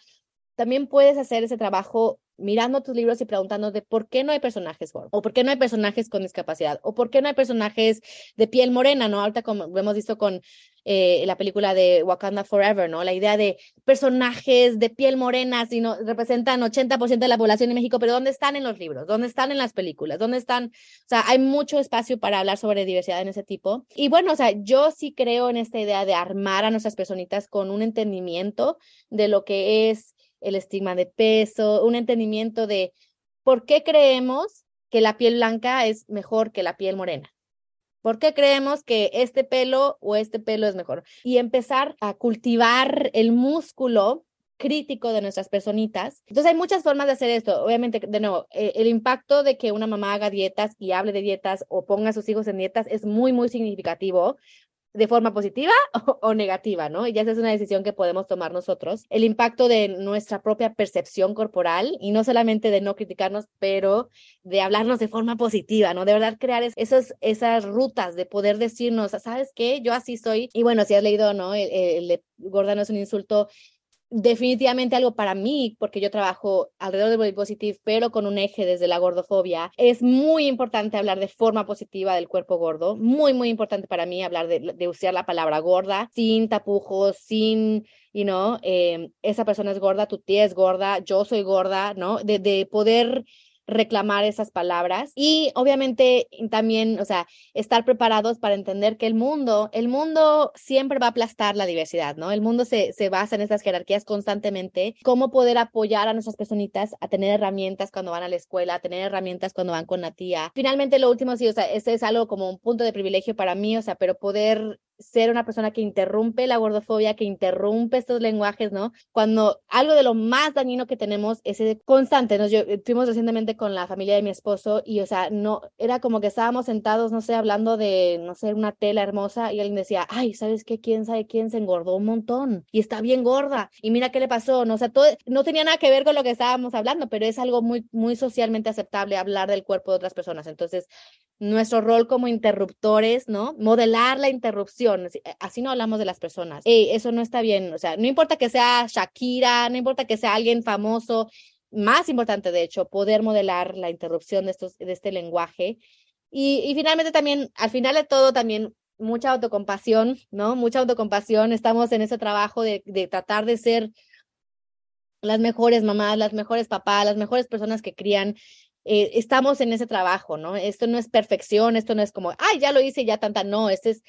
también puedes hacer ese trabajo mirando tus libros y preguntándote por qué no hay personajes o por qué no hay personajes con discapacidad, o por qué no hay personajes de piel morena, ¿no? Ahorita como hemos visto con eh, la película de Wakanda Forever, ¿no? La idea de personajes de piel morena, sino representan 80% de la población de México, pero ¿dónde están en los libros? ¿Dónde están en las películas? ¿Dónde están? O sea, hay mucho espacio para hablar sobre diversidad en ese tipo. Y bueno, o sea, yo sí creo en esta idea de armar a nuestras personitas con un entendimiento de lo que es el estigma de peso, un entendimiento de por qué creemos que la piel blanca es mejor que la piel morena. ¿Por qué creemos que este pelo o este pelo es mejor? Y empezar a cultivar el músculo crítico de nuestras personitas. Entonces hay muchas formas de hacer esto. Obviamente, de nuevo, eh, el impacto de que una mamá haga dietas y hable de dietas o ponga a sus hijos en dietas es muy, muy significativo de forma positiva o, negativa, ¿no? Y ya esa es una decisión que podemos tomar nosotros. El impacto de nuestra propia percepción corporal y no solamente de no criticarnos, pero de hablarnos de forma positiva, ¿no? De verdad crear esos, esas rutas de poder decirnos, ¿sabes qué? Yo así soy. Y bueno, si has leído, ¿no? El, el de gorda no es un insulto, definitivamente algo para mí, porque yo trabajo alrededor del body positive, pero con un eje desde la gordofobia. Es muy importante hablar de forma positiva del cuerpo gordo, muy, muy importante para mí hablar de, usar la palabra gorda, sin tapujos, sin, you know, eh, esa persona es gorda, tu tía es gorda, yo soy gorda, ¿no? De, de poder reclamar esas palabras y obviamente también, o sea, estar preparados para entender que el mundo, el mundo siempre va a aplastar la diversidad, ¿no? El mundo se, se basa en estas jerarquías constantemente, cómo poder apoyar a nuestras personitas a tener herramientas cuando van a la escuela, a tener herramientas cuando van con la tía. Finalmente, lo último, sí, o sea, ese es algo como un punto de privilegio para mí, o sea, pero poder ser una persona que interrumpe la gordofobia, que interrumpe estos lenguajes, ¿no? Cuando algo de lo más dañino que tenemos es constante, ¿no? Yo eh, fuimos recientemente con la familia de mi esposo y, o sea, no, era como que estábamos sentados, no sé, hablando de, no sé, una tela hermosa y alguien decía, ay, ¿sabes qué? ¿Quién sabe quién se engordó un montón? Y está bien gorda. Y mira qué le pasó, ¿no? O sea, todo, no tenía nada que ver con lo que estábamos hablando, pero es algo muy, muy socialmente aceptable hablar del cuerpo de otras personas. Entonces, nuestro rol como interruptores, ¿no? Modelar la interrupción, así no hablamos de las personas. eso no está bien, o sea, no importa que sea Shakira, no importa que sea alguien famoso, más importante de hecho, poder modelar la interrupción de, estos, de este lenguaje. Y, y finalmente también, al final de todo, también mucha autocompasión, ¿no? Mucha autocompasión, estamos en ese trabajo de, de tratar de ser las mejores mamás, las mejores papás, las mejores personas que crían eh, estamos en ese trabajo, ¿no? Esto no es perfección, esto no es como, ay, ya lo hice, ya tanta, no, este es,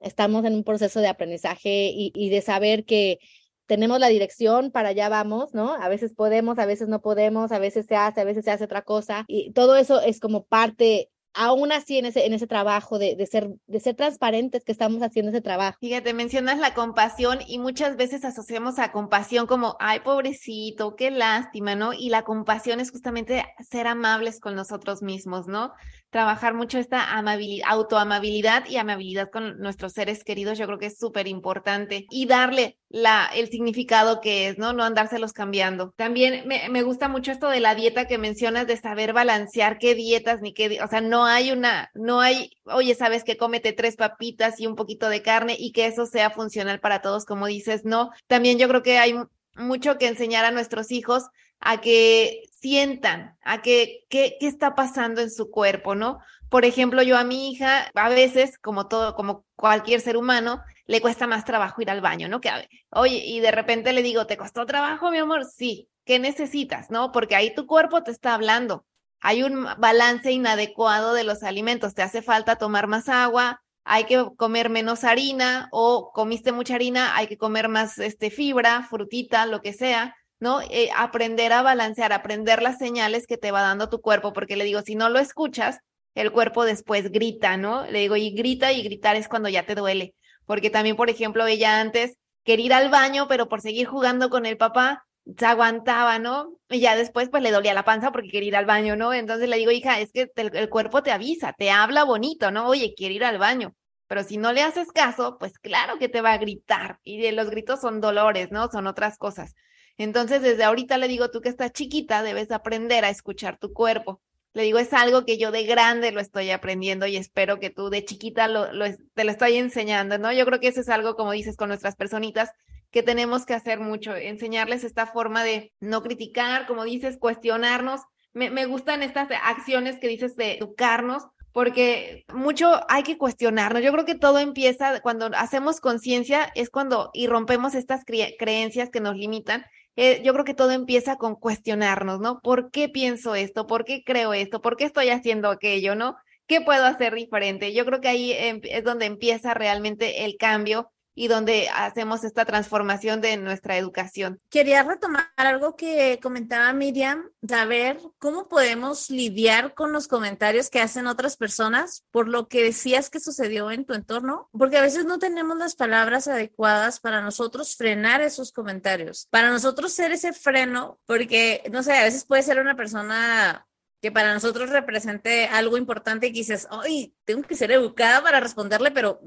estamos en un proceso de aprendizaje y, de saber que tenemos la dirección, para allá vamos, ¿no? A veces podemos, a veces no podemos, a veces se hace, a veces se hace otra cosa y todo eso es como parte aún así en ese, en ese trabajo de, de, ser, de ser transparentes que estamos haciendo ese trabajo. Fíjate, mencionas la compasión y muchas veces asociamos a compasión como, ay, pobrecito, qué lástima, ¿no? Y la compasión es justamente ser amables con nosotros mismos, ¿no? Trabajar mucho esta amabilidad, autoamabilidad y amabilidad con nuestros seres queridos, yo creo que es súper importante y darle la, el significado que es, ¿no? No andárselos cambiando. También me, me, gusta mucho esto de la dieta que mencionas, de saber balancear qué dietas ni qué, o sea, no hay una, no hay, oye, sabes que cómete tres papitas y un poquito de carne y que eso sea funcional para todos, como dices, no. También yo creo que hay mucho que enseñar a nuestros hijos a que sientan, a que qué, qué está pasando en su cuerpo, ¿no? Por ejemplo, yo a mi hija, a veces, como todo, como cualquier ser humano, le cuesta más trabajo ir al baño, ¿no? Que, oye, y de repente le digo, ¿te costó trabajo, mi amor? Sí. ¿Qué necesitas, no? Porque ahí tu cuerpo te está hablando. Hay un balance inadecuado de los alimentos. Te hace falta tomar más agua, hay que comer menos harina o comiste mucha harina, hay que comer más este, fibra, frutita, lo que sea. ¿No? Eh, aprender a balancear, aprender las señales que te va dando tu cuerpo, porque le digo, si no lo escuchas, el cuerpo después grita, ¿no? Le digo, y grita y gritar es cuando ya te duele, porque también, por ejemplo, ella antes quería ir al baño, pero por seguir jugando con el papá, se aguantaba, ¿no? Y ya después pues le dolía la panza porque quería ir al baño, ¿no? Entonces le digo, hija, es que el, cuerpo te avisa, te habla bonito, ¿no? Oye, quiero ir al baño. Pero si no le haces caso, pues claro que te va a gritar. Y los gritos son dolores, ¿no? Son otras cosas. Entonces, desde ahorita le digo, tú que estás chiquita, debes aprender a escuchar tu cuerpo. Le digo, es algo que yo de grande lo estoy aprendiendo y espero que tú de chiquita lo, te lo estoy enseñando, ¿no? Yo creo que eso es algo, como dices, con nuestras personitas, que tenemos que hacer mucho, enseñarles esta forma de no criticar, como dices, cuestionarnos. Me, me gustan estas acciones que dices de educarnos, porque mucho hay que cuestionarnos. Yo creo que todo empieza cuando hacemos conciencia, es cuando y rompemos estas creencias que nos limitan. Eh, yo creo que todo empieza con cuestionarnos, ¿no? ¿Por qué pienso esto? ¿Por qué creo esto? ¿Por qué estoy haciendo aquello? ¿No? ¿Qué puedo hacer diferente? Yo creo que ahí em, es donde empieza realmente el cambio y donde hacemos esta transformación de nuestra educación. Quería retomar algo que comentaba Miriam, saber cómo podemos lidiar con los comentarios que hacen otras personas por lo que decías que sucedió en tu entorno, porque a veces no tenemos las palabras adecuadas para nosotros frenar esos comentarios, para nosotros ser ese freno, porque, no sé, a veces puede ser una persona que para nosotros represente algo importante y dices, ay, tengo que ser educada para responderle, pero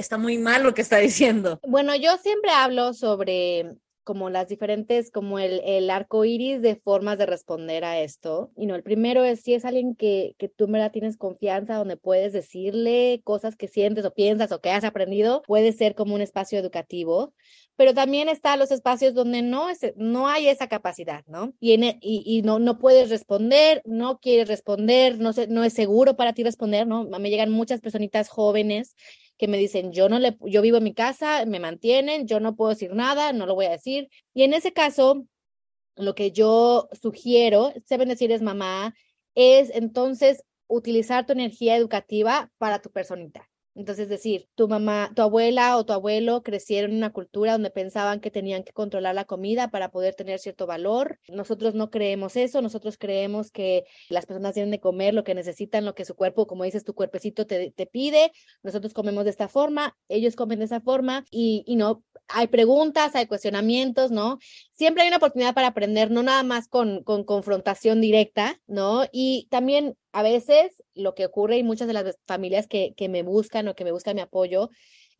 está muy mal lo que está diciendo. Bueno, yo siempre hablo sobre como las diferentes, como el, el arco iris de formas de responder a esto. Y no, el primero es si es alguien que, que tú en verdad tienes confianza, donde puedes decirle cosas que sientes o piensas o que has aprendido, puede ser como un espacio educativo pero también están los espacios donde no, es, no hay esa capacidad, ¿no? Y, en, e, y, y, no, no puedes responder, no quieres responder, no, se, no es seguro para ti responder, ¿no? Me llegan muchas personitas jóvenes que me dicen, yo no le, yo vivo en mi casa, me mantienen, yo no puedo decir nada, no lo voy a decir. Y en ese caso, lo que yo sugiero, saben decir es mamá, es entonces utilizar tu energía educativa para tu personita. Entonces, es decir, tu mamá, tu abuela o tu abuelo crecieron en una cultura donde pensaban que tenían que controlar la comida para poder tener cierto valor. Nosotros no creemos eso, nosotros creemos que las personas tienen de comer lo que necesitan, lo que su cuerpo, como dices, tu cuerpecito te, te pide. Nosotros comemos de esta forma, ellos comen de esa forma y, y no, hay preguntas, hay cuestionamientos, ¿no? Siempre hay una oportunidad para aprender, no nada más con, con confrontación directa, ¿no? Y también a veces lo que ocurre y muchas de las familias que, que me buscan o que me buscan mi apoyo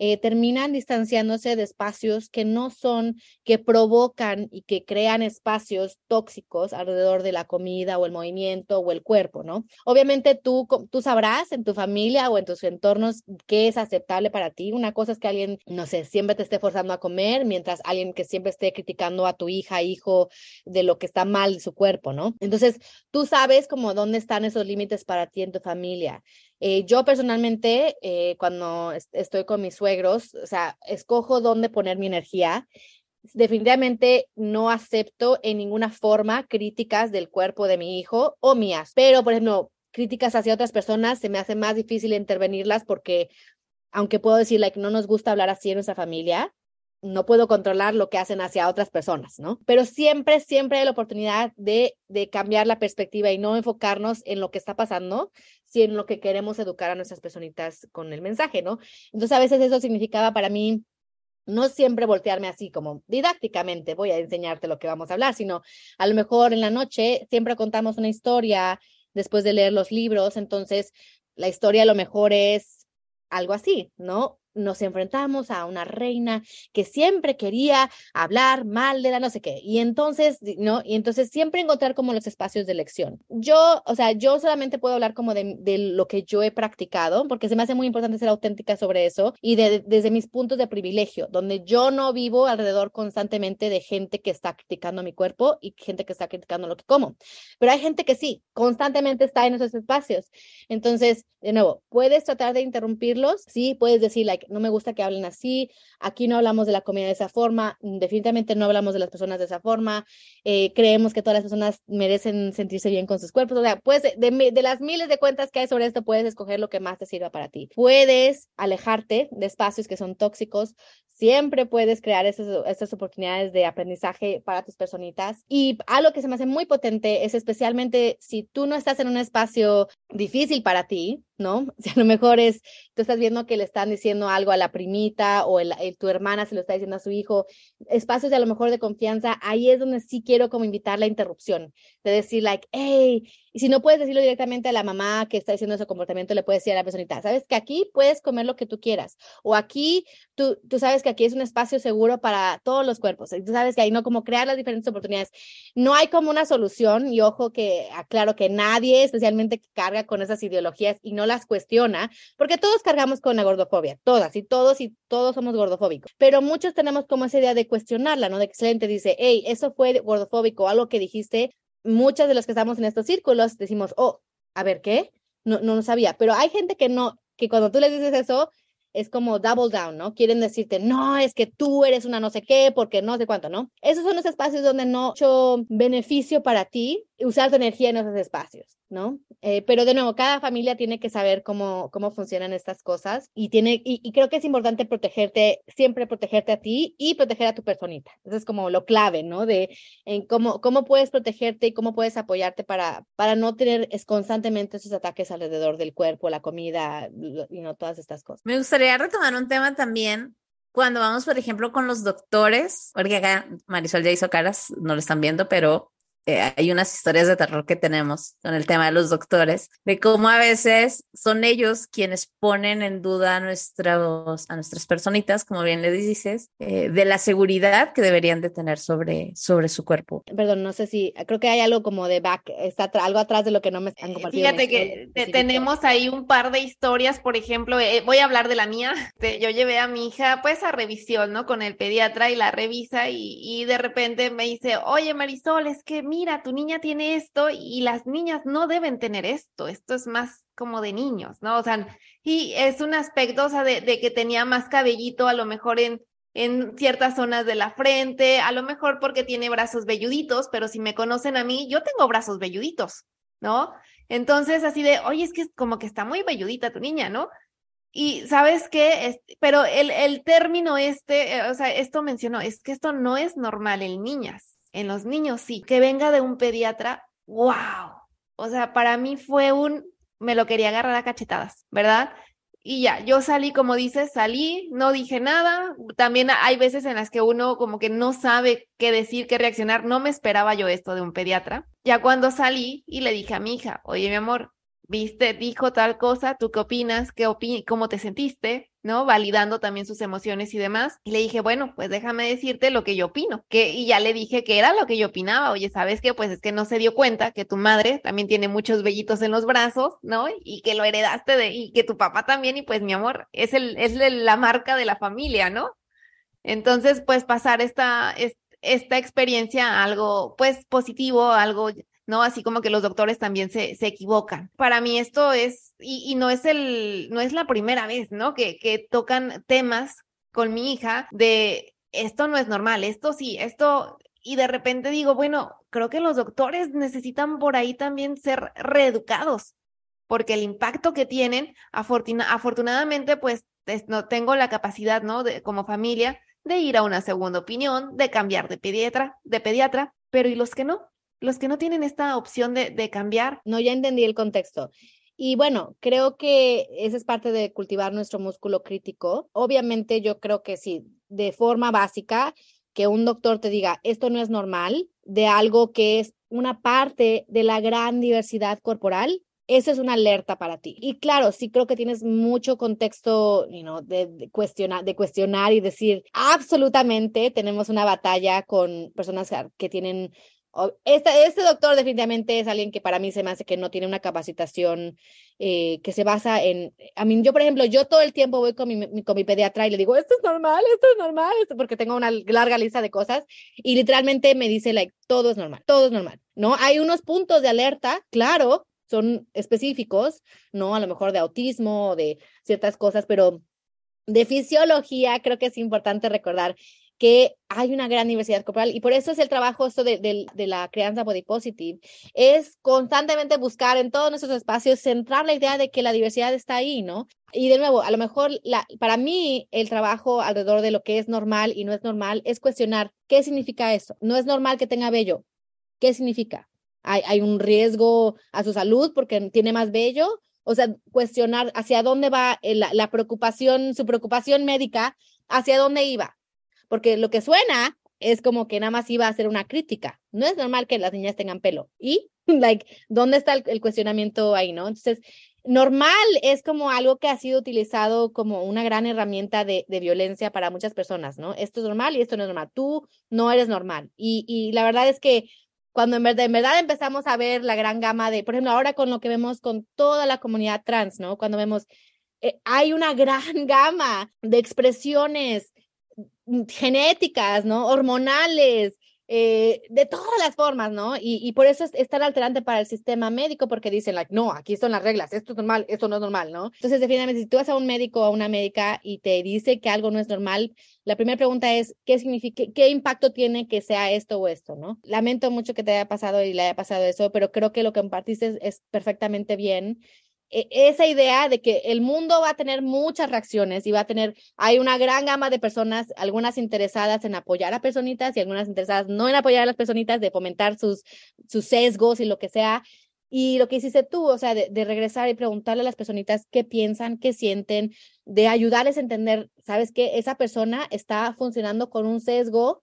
eh, terminan distanciándose de espacios que no son, que provocan y que crean espacios tóxicos alrededor de la comida o el movimiento o el cuerpo, ¿no? Obviamente tú, tú sabrás en tu familia o en tus entornos qué es aceptable para ti. Una cosa es que alguien, no sé, siempre te esté forzando a comer, mientras alguien que siempre esté criticando a tu hija, hijo, de lo que está mal de su cuerpo, ¿no? Entonces, tú sabes como dónde están esos límites para ti en tu familia. Eh, yo personalmente, eh, cuando estoy con mis suegros, o sea, escojo dónde poner mi energía. Definitivamente no acepto en ninguna forma críticas del cuerpo de mi hijo o mías, pero por ejemplo, críticas hacia otras personas se me hace más difícil intervenirlas porque aunque puedo decir que no nos gusta hablar así en nuestra familia, no puedo controlar lo que hacen hacia otras personas, ¿no? Pero siempre, siempre hay la oportunidad de, de cambiar la perspectiva y no enfocarnos en lo que está pasando, sino en lo que queremos educar a nuestras personitas con el mensaje, ¿no? Entonces, a veces eso significaba para mí no siempre voltearme así como didácticamente voy a enseñarte lo que vamos a hablar, sino a lo mejor en la noche siempre contamos una historia después de leer los libros, entonces la historia a lo mejor es algo así, ¿no? Nos enfrentamos a una reina que siempre quería hablar mal de la no sé qué. Y entonces, ¿no? Y entonces siempre encontrar como los espacios de elección. Yo, o sea, yo solamente puedo hablar como de, de lo que yo he practicado, porque se me hace muy importante ser auténtica sobre eso y de, desde mis puntos de privilegio, donde yo no vivo alrededor constantemente de gente que está criticando mi cuerpo y gente que está criticando lo que como. Pero hay gente que sí, constantemente está en esos espacios. Entonces, de nuevo, puedes tratar de interrumpirlos, sí, puedes decir, no me gusta que hablen así, aquí no hablamos de la comida de esa forma, mm, definitivamente no hablamos de las personas de esa forma, eh, creemos que todas las personas merecen sentirse bien con sus cuerpos, o sea, puedes, de, las miles de cuentas que hay sobre esto, puedes escoger lo que más te sirva para ti. Puedes alejarte de espacios que son tóxicos, siempre puedes crear esas oportunidades de aprendizaje para tus personitas. Y algo que se me hace muy potente es especialmente si tú no estás en un espacio difícil para ti, ¿no? Si a lo mejor es, tú estás viendo que le están diciendo algo a la primita o el, tu hermana se lo está diciendo a su hijo, espacios de a lo mejor de confianza, ahí es donde sí quiero como invitar la interrupción, de decir like, hey, Y si no puedes decirlo directamente a la mamá que está diciendo ese comportamiento, le puedes decir a la personita, sabes que aquí puedes comer lo que tú quieras, o aquí tú, tú sabes que aquí es un espacio seguro para todos los cuerpos, y tú sabes que ahí no como crear las diferentes oportunidades. No hay como una solución, y ojo que aclaro que nadie, especialmente carga con esas ideologías y no las cuestiona, porque todos cargamos con la gordofobia, todas y todos y todos somos gordofóbicos, pero muchos tenemos como esa idea de cuestionarla, ¿no? De excelente, dice, hey, eso fue gordofóbico, algo que dijiste, muchas de los que estamos en estos círculos decimos, oh, a ver, ¿qué? No, no, sabía, pero hay gente que no, que cuando tú les dices eso, es como double down, ¿no? Quieren decirte, no, es que tú eres una no sé qué, porque no sé cuánto, ¿no? Esos son los espacios donde no mucho beneficio para ti usar tu energía en esos espacios, ¿no? Eh, pero de nuevo, cada familia tiene que saber cómo, cómo funcionan estas cosas y, tiene, y, creo que es importante protegerte, siempre protegerte a ti y proteger a tu personita. Eso es como lo clave, ¿no? De en cómo, cómo puedes protegerte y cómo puedes apoyarte para, para no tener es, constantemente esos ataques alrededor del cuerpo, la comida, y no todas estas cosas. Me gustaría retomar un tema también cuando vamos, por ejemplo, con los doctores, porque acá Marisol ya hizo caras, no lo están viendo, pero eh, hay unas historias de terror que tenemos con el tema de los doctores, de cómo a veces son ellos quienes ponen en duda a, nuestros, a nuestras personitas, como bien le dices, eh, de la seguridad que deberían de tener sobre, sobre su cuerpo. Perdón, no sé si, creo que hay algo como de back, está algo atrás de lo que no me están compartiendo. Fíjate que tenemos ahí un par de historias, por ejemplo, eh, voy a hablar de la mía. Yo llevé a mi hija pues a revisión, ¿no? Con el pediatra y la revisa y, y de repente me dice, oye Marisol, es que mira, tu niña tiene esto y las niñas no deben tener esto, esto es más como de niños, ¿no? O sea, y es un aspecto, o sea, de, que tenía más cabellito a lo mejor en, en ciertas zonas de la frente, a lo mejor porque tiene brazos velluditos, pero si me conocen a mí, yo tengo brazos velluditos, ¿no? Entonces, así de, oye, es que es como que está muy velludita tu niña, ¿no? Y sabes qué, pero el, el término este, eh, o sea, esto mencionó, es que esto no es normal en niñas en los niños sí. Que venga de un pediatra, wow. O sea, para mí fue un, me lo quería agarrar a cachetadas, ¿verdad? Y ya, yo salí, como dices, salí, no dije nada. También hay veces en las que uno como que no sabe qué decir, qué reaccionar. No me esperaba yo esto de un pediatra. Ya cuando salí y le dije a mi hija, oye, mi amor, viste, dijo tal cosa, ¿tú qué opinas? ¿Qué opi ¿Cómo te sentiste? ¿No? Validando también sus emociones y demás. Y le dije, bueno, pues déjame decirte lo que yo opino. Que, y ya le dije que era lo que yo opinaba. Oye, ¿sabes qué? Pues es que no se dio cuenta que tu madre también tiene muchos vellitos en los brazos, ¿no? Y que lo heredaste de, y que tu papá también, y pues mi amor, es el, es la marca de la familia, ¿no? Entonces, pues pasar esta, esta experiencia a algo, pues positivo, algo ¿no? Así como que los doctores también se, se equivocan. Para mí esto es, y, y, no es el, no es la primera vez, ¿no? Que, que tocan temas con mi hija de esto no es normal, esto sí, esto, y de repente digo, bueno, creo que los doctores necesitan por ahí también ser reeducados, porque el impacto que tienen, afortunadamente, pues no tengo la capacidad, ¿no? De, como familia, de ir a una segunda opinión, de cambiar de pediatra, de pediatra, pero ¿y los que no? Los que no tienen esta opción de, cambiar. No, ya entendí el contexto. Y bueno, creo que esa es parte de cultivar nuestro músculo crítico. Obviamente yo creo que sí, de forma básica, que un doctor te diga, esto no es normal, de algo que es una parte de la gran diversidad corporal, eso es una alerta para ti. Y claro, sí creo que tienes mucho contexto you de, cuestionar, de cuestionar y decir, absolutamente tenemos una batalla con personas que tienen este, este doctor definitivamente es alguien que para mí se me hace que no tiene una capacitación eh, que se basa en, a mí, yo por ejemplo, yo todo el tiempo voy con mi, con mi pediatra y le digo, esto es normal, esto es normal, esto, porque tengo una larga lista de cosas y literalmente me dice, like, todo es normal, todo es normal, ¿no? Hay unos puntos de alerta, claro, son específicos, ¿no? A lo mejor de autismo de ciertas cosas, pero de fisiología creo que es importante recordar que hay una gran diversidad corporal y por eso es el trabajo esto de, de, la crianza body positive, es constantemente buscar en todos nuestros espacios centrar la idea de que la diversidad está ahí, ¿no? Y de nuevo, a lo mejor para mí el trabajo alrededor de lo que es normal y no es normal es cuestionar qué significa eso. No es normal que tenga vello. ¿Qué significa? ¿Hay, hay un riesgo a su salud porque tiene más vello? O sea, cuestionar hacia dónde va la, la preocupación, su preocupación médica, hacia dónde iba porque lo que suena es como que nada más iba a hacer una crítica. No es normal que las niñas tengan pelo. ¿Y? like, ¿dónde está el, el cuestionamiento ahí, no? Entonces, normal es como algo que ha sido utilizado como una gran herramienta de, de, violencia para muchas personas, ¿no? Esto es normal y esto no es normal. Tú no eres normal. Y, y la verdad es que cuando en verdad, en verdad empezamos a ver la gran gama de, por ejemplo, ahora con lo que vemos con toda la comunidad trans, ¿no? Cuando vemos, eh, hay una gran gama de expresiones genéticas, ¿no? Hormonales, eh, de todas las formas, ¿no? Y, por eso es, tan alterante para el sistema médico, porque dicen, like, no, aquí son las reglas, esto es normal, esto no es normal, ¿no? Entonces, definitivamente, si tú vas a un médico o a una médica y te dice que algo no es normal, la primera pregunta es, ¿qué significa, qué impacto tiene que sea esto o esto, ¿no? Lamento mucho que te haya pasado y le haya pasado eso, pero creo que lo que compartiste es, perfectamente bien esa idea de que el mundo va a tener muchas reacciones y va a tener, hay una gran gama de personas, algunas interesadas en apoyar a personitas y algunas interesadas no en apoyar a las personitas, de fomentar sus, sus sesgos y lo que sea. Y lo que hiciste tú, o sea, de, de, regresar y preguntarle a las personitas qué piensan, qué sienten, de ayudarles a entender, sabes que esa persona está funcionando con un sesgo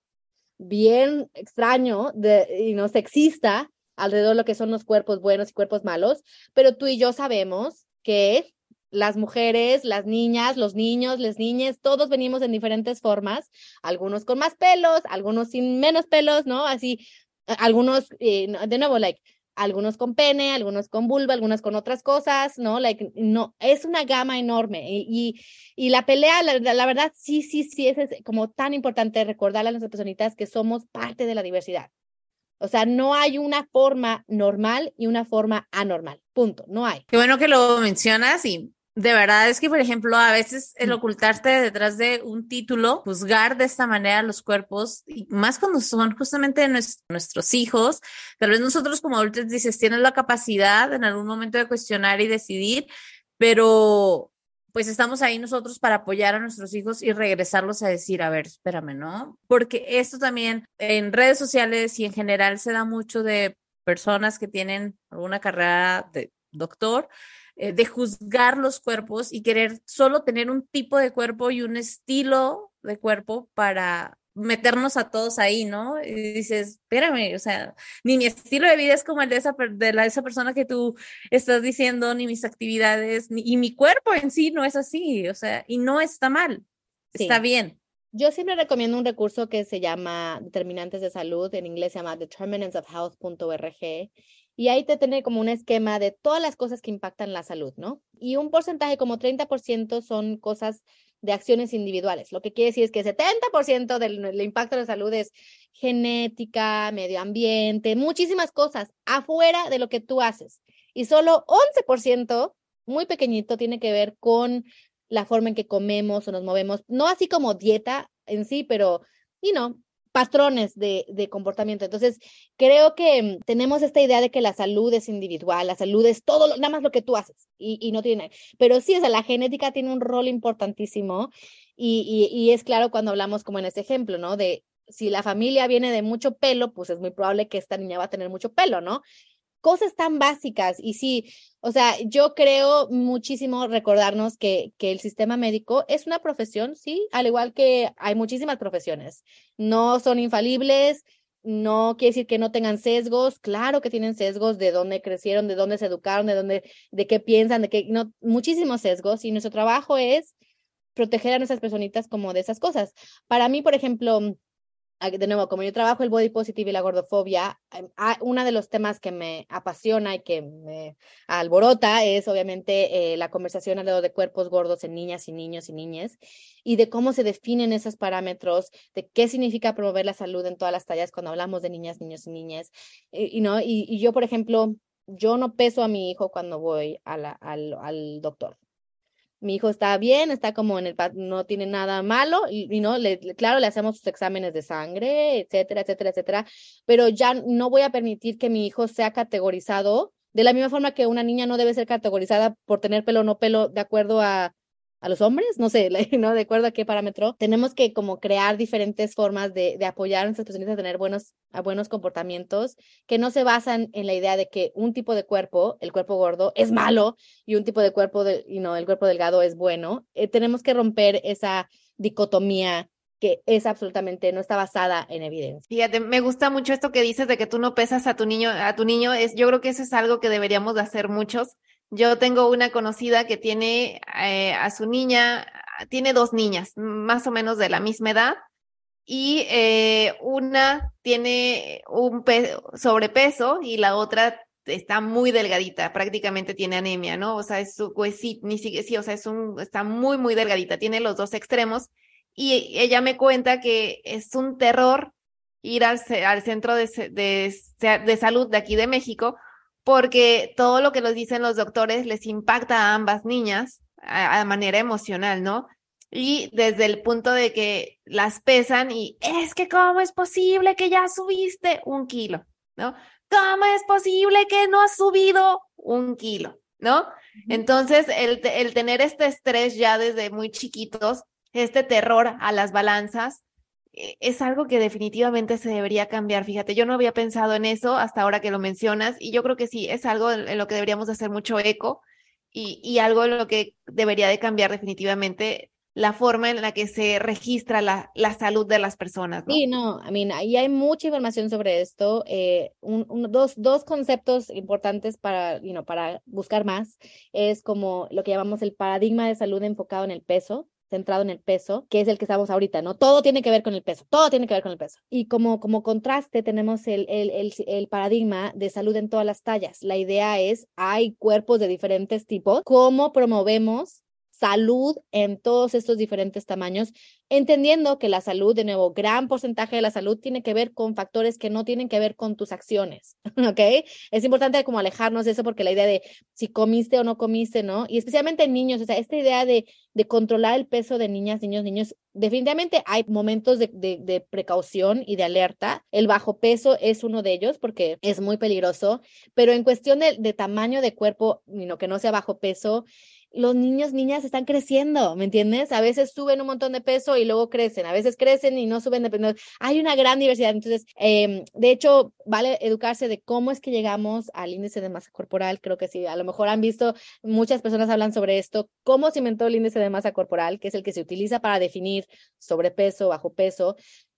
bien extraño de, y no sexista alrededor de lo que son los cuerpos buenos y cuerpos malos, pero tú y yo sabemos que las mujeres, las niñas, los niños, las niñas, todos venimos en diferentes formas, algunos con más pelos, algunos sin menos pelos, ¿no? Así, algunos, eh, de nuevo, like, algunos con pene, algunos con vulva, algunas con otras cosas, ¿no? Like, no, es una gama enorme y, y, la pelea, la, verdad, sí, sí, sí, es, como tan importante recordarle a las personitas que somos parte de la diversidad. O sea, no hay una forma normal y una forma anormal. Punto. No hay. Qué bueno que lo mencionas y de verdad es que, por ejemplo, a veces el ocultarte detrás de un título, juzgar de esta manera los cuerpos, y más cuando son justamente nuestros, nuestros hijos, tal vez nosotros como adultos dices, tienes la capacidad en algún momento de cuestionar y decidir, pero pues estamos ahí nosotros para apoyar a nuestros hijos y regresarlos a decir, a ver, espérame, ¿no? Porque esto también en redes sociales y en general se da mucho de personas que tienen alguna carrera de doctor, eh, de juzgar los cuerpos y querer solo tener un tipo de cuerpo y un estilo de cuerpo para meternos a todos ahí, ¿no? Y dices, espérame, o sea, ni mi estilo de vida es como el de esa, de la, esa persona que tú estás diciendo, ni mis actividades, ni, y mi cuerpo en sí no es así, o sea, y no está mal, sí. está bien. Yo siempre recomiendo un recurso que se llama Determinantes de Salud, en inglés se llama determinantsofhealth.org, y ahí te tiene como un esquema de todas las cosas que impactan la salud, ¿no? Y un porcentaje como 30% son cosas de acciones individuales. Lo que quiere decir es que 70% del, del, impacto de la salud es genética, medio ambiente, muchísimas cosas afuera de lo que tú haces. Y solo 11%, muy pequeñito, tiene que ver con la forma en que comemos o nos movemos. No así como dieta en sí, pero, you know, patrones de, de, comportamiento. Entonces, creo que mm, tenemos esta idea de que la salud es individual, la salud es todo, nada más lo que tú haces y, y no tiene, pero sí, o sea, la genética tiene un rol importantísimo y, y, y es claro cuando hablamos como en este ejemplo, ¿no? De si la familia viene de mucho pelo, pues es muy probable que esta niña va a tener mucho pelo, ¿no? Cosas tan básicas. Y sí, o sea, yo creo muchísimo recordarnos que, que el sistema médico es una profesión, sí, al igual que hay muchísimas profesiones. No son infalibles, no quiere decir que no tengan sesgos, claro que tienen sesgos de dónde crecieron, de dónde se educaron, de dónde, de qué piensan, de qué, no, muchísimos sesgos. Y nuestro trabajo es proteger a nuestras personitas como de esas cosas. Para mí, por ejemplo, de nuevo, como yo trabajo el body positive y la gordofobia, uno de los temas que me apasiona y que me alborota es obviamente eh, la conversación alrededor de cuerpos gordos en niñas y niños y niñas y de cómo se definen esos parámetros, de qué significa promover la salud en todas las tallas cuando hablamos de niñas, niños y niñas. Y, y ¿no? y, yo, por ejemplo, yo no peso a mi hijo cuando voy a al, al doctor mi hijo está bien, está como en el, no tiene nada malo, y, y no, le, claro, le hacemos sus exámenes de sangre, etcétera, etcétera, etcétera, pero ya no voy a permitir que mi hijo sea categorizado de la misma forma que una niña no debe ser categorizada por tener pelo o no pelo de acuerdo a, a los hombres, no sé, ¿no? De acuerdo a qué parámetro, tenemos que como crear diferentes formas de, de apoyar a nuestras personas a tener buenos, a buenos comportamientos que no se basan en la idea de que un tipo de cuerpo, el cuerpo gordo, es malo y un tipo de cuerpo, de, you know, el cuerpo delgado es bueno. Eh, tenemos que romper esa dicotomía que es absolutamente, no está basada en evidencia. Fíjate, me gusta mucho esto que dices de que tú no pesas a tu niño, a tu niño, es, yo creo que eso es algo que deberíamos de hacer muchos. Yo tengo una conocida que tiene eh, a su niña, tiene dos niñas, más o menos de la misma edad, y eh, una tiene un sobrepeso y la otra está muy delgadita, prácticamente tiene anemia, ¿no? O sea, es su, sí, ni siquiera, sí, o sea, es un, está muy, muy delgadita, tiene los dos extremos y ella me cuenta que es un terror ir al, al centro de, de, de, salud de aquí de México porque todo lo que nos dicen los doctores les impacta a ambas niñas a, manera emocional, ¿no? Y desde el punto de que las pesan y es que cómo es posible que ya subiste un kilo, ¿no? ¿Cómo es posible que no has subido un kilo, ¿no? Entonces, el, el tener este estrés ya desde muy chiquitos este terror a las balanzas, es algo que definitivamente se debería cambiar. Fíjate, yo no había pensado en eso hasta ahora que lo mencionas y yo creo que sí, es algo en lo que deberíamos hacer mucho eco y, y algo en lo que debería de cambiar definitivamente la forma en la que se registra la, la salud de las personas. ¿no? Sí, no, I mean, ahí hay mucha información sobre esto. Eh, un, dos, dos conceptos importantes para, you know, para buscar más es como lo que llamamos el paradigma de salud enfocado en el peso, centrado en el peso, que es el que estamos ahorita, ¿no? Todo tiene que ver con el peso, todo tiene que ver con el peso. Y como, como contraste tenemos el, el, el, el paradigma de salud en todas las tallas. La idea es, hay cuerpos de diferentes tipos, ¿cómo promovemos salud en todos estos diferentes tamaños, entendiendo que la salud, de nuevo, gran porcentaje de la salud tiene que ver con factores que no tienen que ver con tus acciones, ¿ok? Es importante como alejarnos de eso porque la idea de si comiste o no comiste, ¿no? Y especialmente en niños, o sea, esta idea de, de controlar el peso de niñas, niños, niños, definitivamente hay momentos de, de, precaución y de alerta. El bajo peso es uno de ellos porque es muy peligroso, pero en cuestión de, de tamaño de cuerpo, que no sea bajo peso, los niños, niñas están creciendo, ¿me entiendes? A veces suben un montón de peso y luego crecen, a veces crecen y no suben de peso. Hay una gran diversidad. Entonces, eh, de hecho, vale educarse de cómo es que llegamos al índice de masa corporal. Creo que sí, a lo mejor han visto, muchas personas hablan sobre esto, cómo se inventó el índice de masa corporal, que es el que se utiliza para definir sobrepeso, bajo peso,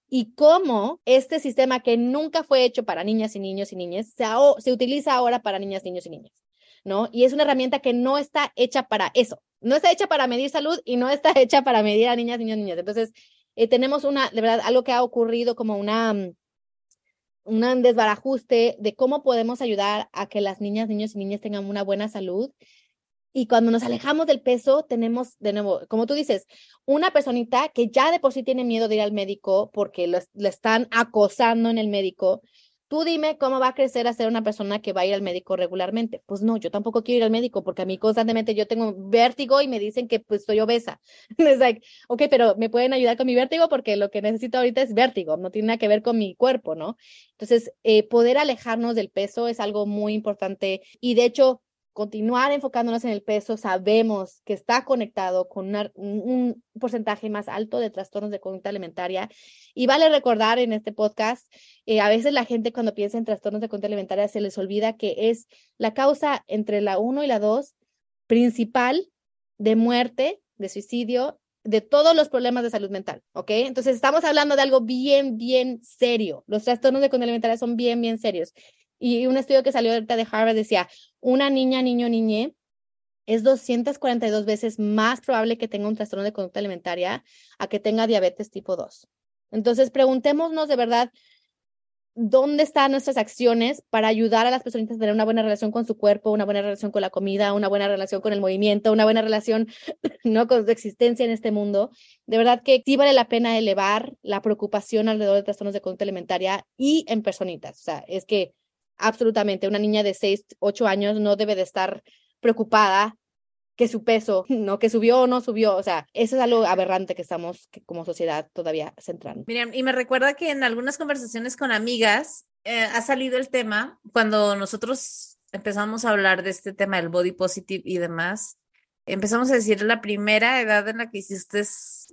y cómo este sistema que nunca fue hecho para niñas y niños y niñas se, se utiliza ahora para niñas, niños y niñas. ¿No? Y es una herramienta que no está hecha para eso, no está hecha para medir salud y no está hecha para medir a niñas, niños, niñas. Entonces, eh, tenemos una, de verdad, algo que ha ocurrido como una, mm, un desbarajuste de cómo podemos ayudar a que las niñas, niños y niñas tengan una buena salud. Y cuando nos alejamos del peso, tenemos, de nuevo, como tú dices, una personita que ya de por sí tiene miedo de ir al médico porque le están acosando en el médico, Tú dime cómo va a crecer a ser una persona que va a ir al médico regularmente. Pues no, yo tampoco quiero ir al médico porque a mí constantemente yo tengo vértigo y me dicen que pues soy obesa. es like, ok, pero me pueden ayudar con mi vértigo porque lo que necesito ahorita es vértigo, no tiene nada que ver con mi cuerpo, ¿no? Entonces, eh, poder alejarnos del peso es algo muy importante y de hecho, continuar enfocándonos en el peso, sabemos que está conectado con un porcentaje más alto de trastornos de conducta alimentaria. Y vale recordar en este podcast, eh, a veces la gente cuando piensa en trastornos de conducta alimentaria se les olvida que es la causa entre la 1 y la 2 principal de muerte, de suicidio, de todos los problemas de salud mental, ¿ok? Entonces estamos hablando de algo bien, bien serio. Los trastornos de conducta alimentaria son bien, bien serios. Y un estudio que salió ahorita de Harvard decía, una niña, niño, niñe es 242 veces más probable que tenga un trastorno de conducta alimentaria a que tenga diabetes tipo 2. Entonces, preguntémonos de verdad, ¿dónde están nuestras acciones para ayudar a las personas a tener una buena relación con su cuerpo, una buena relación con la comida, una buena relación con el movimiento, una buena relación no con su existencia en este mundo? De verdad que sí vale la pena elevar la preocupación alrededor de trastornos de conducta alimentaria y en personitas. O sea, es que absolutamente. Una niña de 6, 8 años no debe de estar preocupada que su peso, ¿no? Que subió o no subió. O sea, eso es algo aberrante que estamos como sociedad todavía centrando. Miriam, y me recuerda que en algunas conversaciones con amigas eh, ha salido el tema cuando nosotros empezamos a hablar de este tema del body positive y demás. Empezamos a decir la primera edad en la que hiciste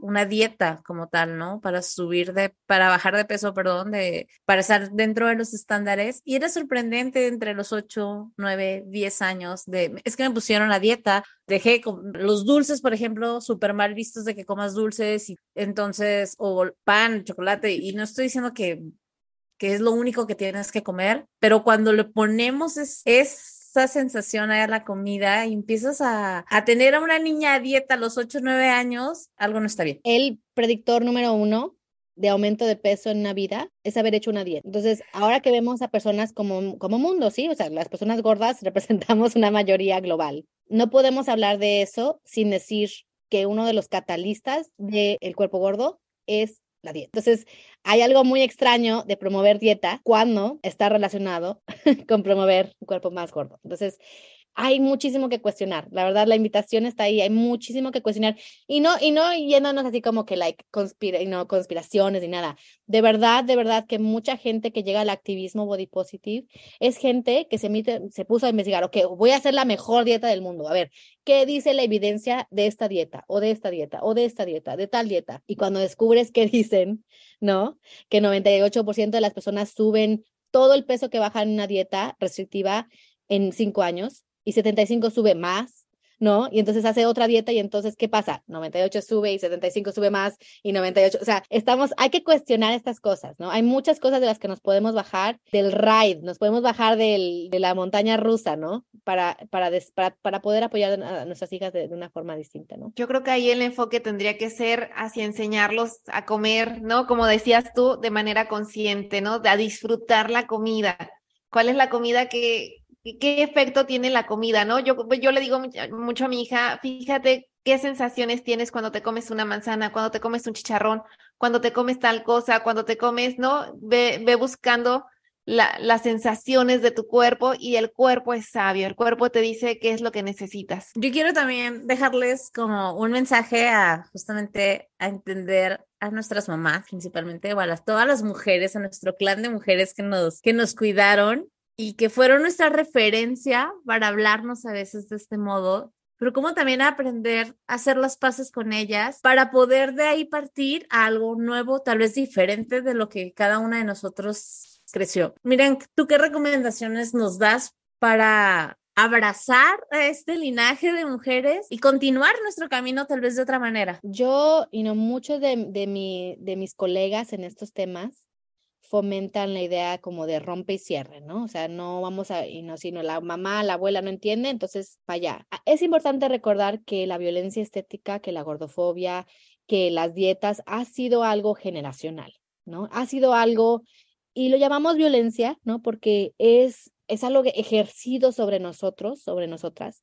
una dieta como tal, ¿no? Para subir de, para bajar de peso, perdón, de, para estar dentro de los estándares. Y era sorprendente entre los 8, 9, 10 años de, es que me pusieron la dieta, dejé los dulces, por ejemplo, súper mal vistos de que comas dulces y entonces, o pan, chocolate, y no estoy diciendo que que es lo único que tienes que comer, pero cuando le ponemos es, esa sensación a la comida y empiezas a, a, tener a una niña a dieta a los 8 o 9 años, algo no está bien. El predictor número uno de aumento de peso en una vida es haber hecho una dieta. Entonces, ahora que vemos a personas como, como mundo, ¿sí? O sea, las personas gordas representamos una mayoría global. No podemos hablar de eso sin decir que uno de los catalistas del cuerpo gordo es la dieta. Entonces, hay algo muy extraño de promover dieta cuando está relacionado con promover un cuerpo más gordo. Entonces, hay muchísimo que cuestionar. La verdad, la invitación está ahí, hay muchísimo que cuestionar. Y no, y no yéndonos así como que, like, conspira, y no conspiraciones ni nada. De verdad, de verdad que mucha gente que llega al activismo body positive es gente que se, emite, se puso a investigar, ok, voy a hacer la mejor dieta del mundo. A ver, ¿qué dice la evidencia de esta dieta, o de esta dieta, o de esta dieta, de tal dieta? Y cuando descubres qué dicen, ¿no? Que 98% de las personas suben todo el peso que bajan en una dieta restrictiva en cinco años y 75 sube más, ¿no? Y entonces hace otra dieta y entonces, ¿qué pasa? 98 sube y 75 sube más y 98, o sea, estamos, hay que cuestionar estas cosas, ¿no? Hay muchas cosas de las que nos podemos bajar del ride, nos podemos bajar del, de la montaña rusa, ¿no? Para, para, para, poder apoyar a nuestras hijas de, de, una forma distinta, ¿no? Yo creo que ahí el enfoque tendría que ser hacia enseñarlos a comer, ¿no? Como decías tú, de manera consciente, ¿no? A disfrutar la comida. ¿Cuál es la comida que, qué efecto tiene la comida, ¿no? Yo, yo le digo mucho a mi hija, fíjate qué sensaciones tienes cuando te comes una manzana, cuando te comes un chicharrón, cuando te comes tal cosa, cuando te comes, ¿no? Ve, ve buscando la, las sensaciones de tu cuerpo y el cuerpo es sabio, el cuerpo te dice qué es lo que necesitas. Yo quiero también dejarles como un mensaje a justamente a entender a nuestras mamás principalmente, o a todas las mujeres, a nuestro clan de mujeres que nos, que nos cuidaron y que fueron nuestra referencia para hablarnos a veces de este modo, pero como también aprender a hacer las paces con ellas para poder de ahí partir a algo nuevo, tal vez diferente de lo que cada una de nosotros creció. Miren, ¿tú qué recomendaciones nos das para abrazar a este linaje de mujeres y continuar nuestro camino tal vez de otra manera? Yo y no muchos de, de, mi, de mis colegas en estos temas fomentan la idea como de rompe y cierre, ¿no? O sea, no vamos a, y no, sino la mamá, la abuela no entiende, entonces para allá. Es importante recordar que la violencia estética, que la gordofobia, que las dietas ha sido algo generacional, ¿no? Ha sido algo, y lo llamamos violencia, ¿no? Porque es, es algo ejercido sobre nosotros, sobre nosotras,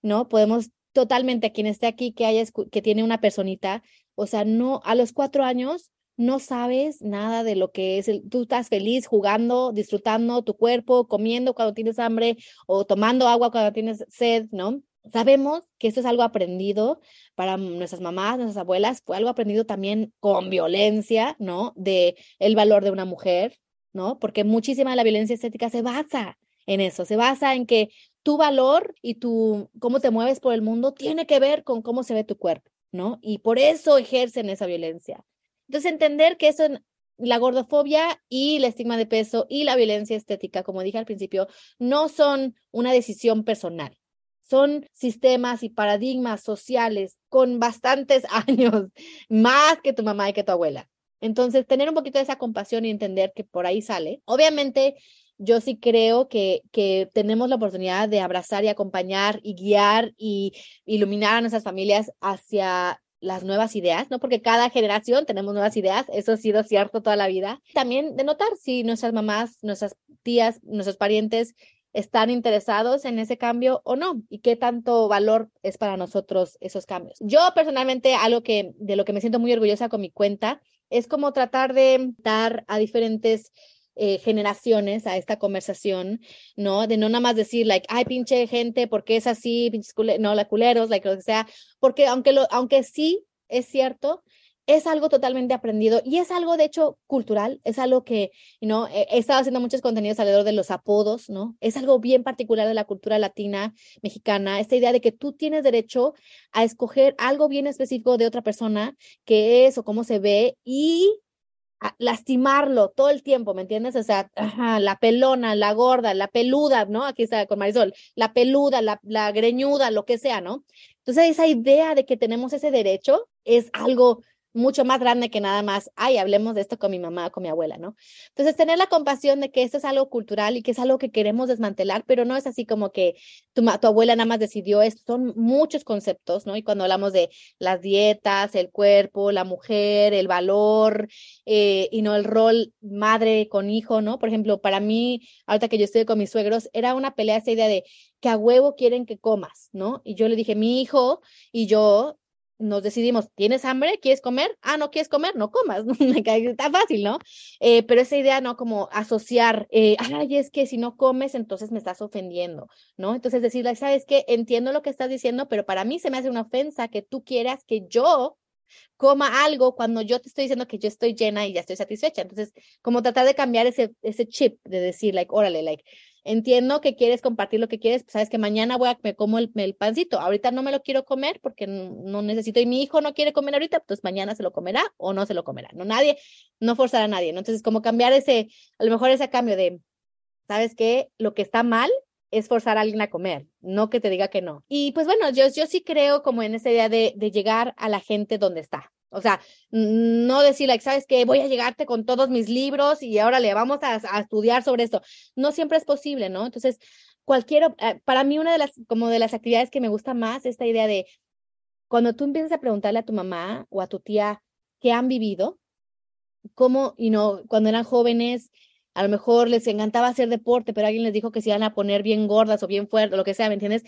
¿no? Podemos totalmente, quien esté aquí, que haya, que tiene una personita, o sea, no, a los cuatro años, no sabes nada de lo que es, el, tú estás feliz jugando, disfrutando tu cuerpo, comiendo cuando tienes hambre o tomando agua cuando tienes sed, ¿no? Sabemos que esto es algo aprendido para nuestras mamás, nuestras abuelas, fue algo aprendido también con violencia, ¿no? De el valor de una mujer, ¿no? Porque muchísima de la violencia estética se basa en eso, se basa en que tu valor y tu cómo te mueves por el mundo tiene que ver con cómo se ve tu cuerpo, ¿no? Y por eso ejercen esa violencia. Entonces, entender que eso, la gordofobia y el estigma de peso y la violencia estética, como dije al principio, no son una decisión personal. Son sistemas y paradigmas sociales con bastantes años, más que tu mamá y que tu abuela. Entonces, tener un poquito de esa compasión y entender que por ahí sale. Obviamente, yo sí creo que, que tenemos la oportunidad de abrazar y acompañar y guiar y iluminar a nuestras familias hacia las nuevas ideas, ¿no? Porque cada generación tenemos nuevas ideas, eso ha sido cierto toda la vida. También de notar si nuestras mamás, nuestras tías, nuestros parientes están interesados en ese cambio o no y qué tanto valor es para nosotros esos cambios. Yo personalmente algo que de lo que me siento muy orgullosa con mi cuenta es como tratar de dar a diferentes eh, generaciones a esta conversación, ¿no? De no nada más decir, like, ay, pinche gente, ¿por qué es así? Pinches no, la culeros, like, lo que sea, porque aunque, lo, aunque sí es cierto es algo totalmente aprendido y es algo de hecho cultural, es algo que, ¿no? He, he estado haciendo muchos contenidos alrededor de los apodos, ¿no? Es algo bien particular de la cultura latina, mexicana, esta idea de que tú tienes derecho a escoger algo bien específico de otra persona, que es o cómo se ve y lastimarlo todo el tiempo, ¿me entiendes? O sea, la pelona, la gorda, la peluda, ¿no? Aquí está con Marisol, la peluda, la, la greñuda, lo que sea, ¿no? Entonces, esa idea de que tenemos ese derecho es algo mucho más grande que nada más, ay, hablemos de esto con mi mamá, con mi abuela, ¿no? Entonces, tener la compasión de que esto es algo cultural y que es algo que queremos desmantelar, pero no es así como que tu, tu abuela nada más decidió esto, son muchos conceptos, ¿no? Y cuando hablamos de las dietas, el cuerpo, la mujer, el valor, eh, y no el rol madre con hijo, ¿no? Por ejemplo, para mí, ahorita que yo estoy con mis suegros, era una pelea esa idea de que a huevo quieren que comas, ¿no? Y yo le dije, mi hijo y yo nos decidimos, ¿tienes hambre? ¿Quieres comer? Ah, no quieres comer, no comas. Está fácil, ¿no? Eh, pero esa idea, ¿no? Como asociar, eh, ay, es que si no comes, entonces me estás ofendiendo, ¿no? Entonces decirle, ¿sabes qué? Entiendo lo que estás diciendo, pero para mí se me hace una ofensa que tú quieras que yo coma algo cuando yo te estoy diciendo que yo estoy llena y ya estoy satisfecha. Entonces, como tratar de cambiar ese, ese chip de decir, like, órale, like, entiendo que quieres compartir lo que quieres, sabes que mañana voy a me como el, el, pancito, ahorita no me lo quiero comer porque no necesito y mi hijo no quiere comer ahorita, pues mañana se lo comerá o no se lo comerá, no nadie, no forzará a nadie, ¿no? Entonces como cambiar ese, a lo mejor ese cambio de, ¿sabes qué? Lo que está mal es forzar a alguien a comer, no que te diga que no. Y pues bueno, yo, yo sí creo como en esa idea de, de llegar a la gente donde está, o sea, no decir, ¿sabes qué? Voy a llegarte con todos mis libros y ahora le vamos a, a, estudiar sobre esto. No siempre es posible, ¿no? Entonces, cualquier, eh, para mí una de las, como de las actividades que me gusta más, esta idea de cuando tú empiezas a preguntarle a tu mamá o a tu tía qué han vivido, cómo, y no, cuando eran jóvenes, a lo mejor les encantaba hacer deporte, pero alguien les dijo que se iban a poner bien gordas o bien fuertes, lo que sea, ¿me entiendes?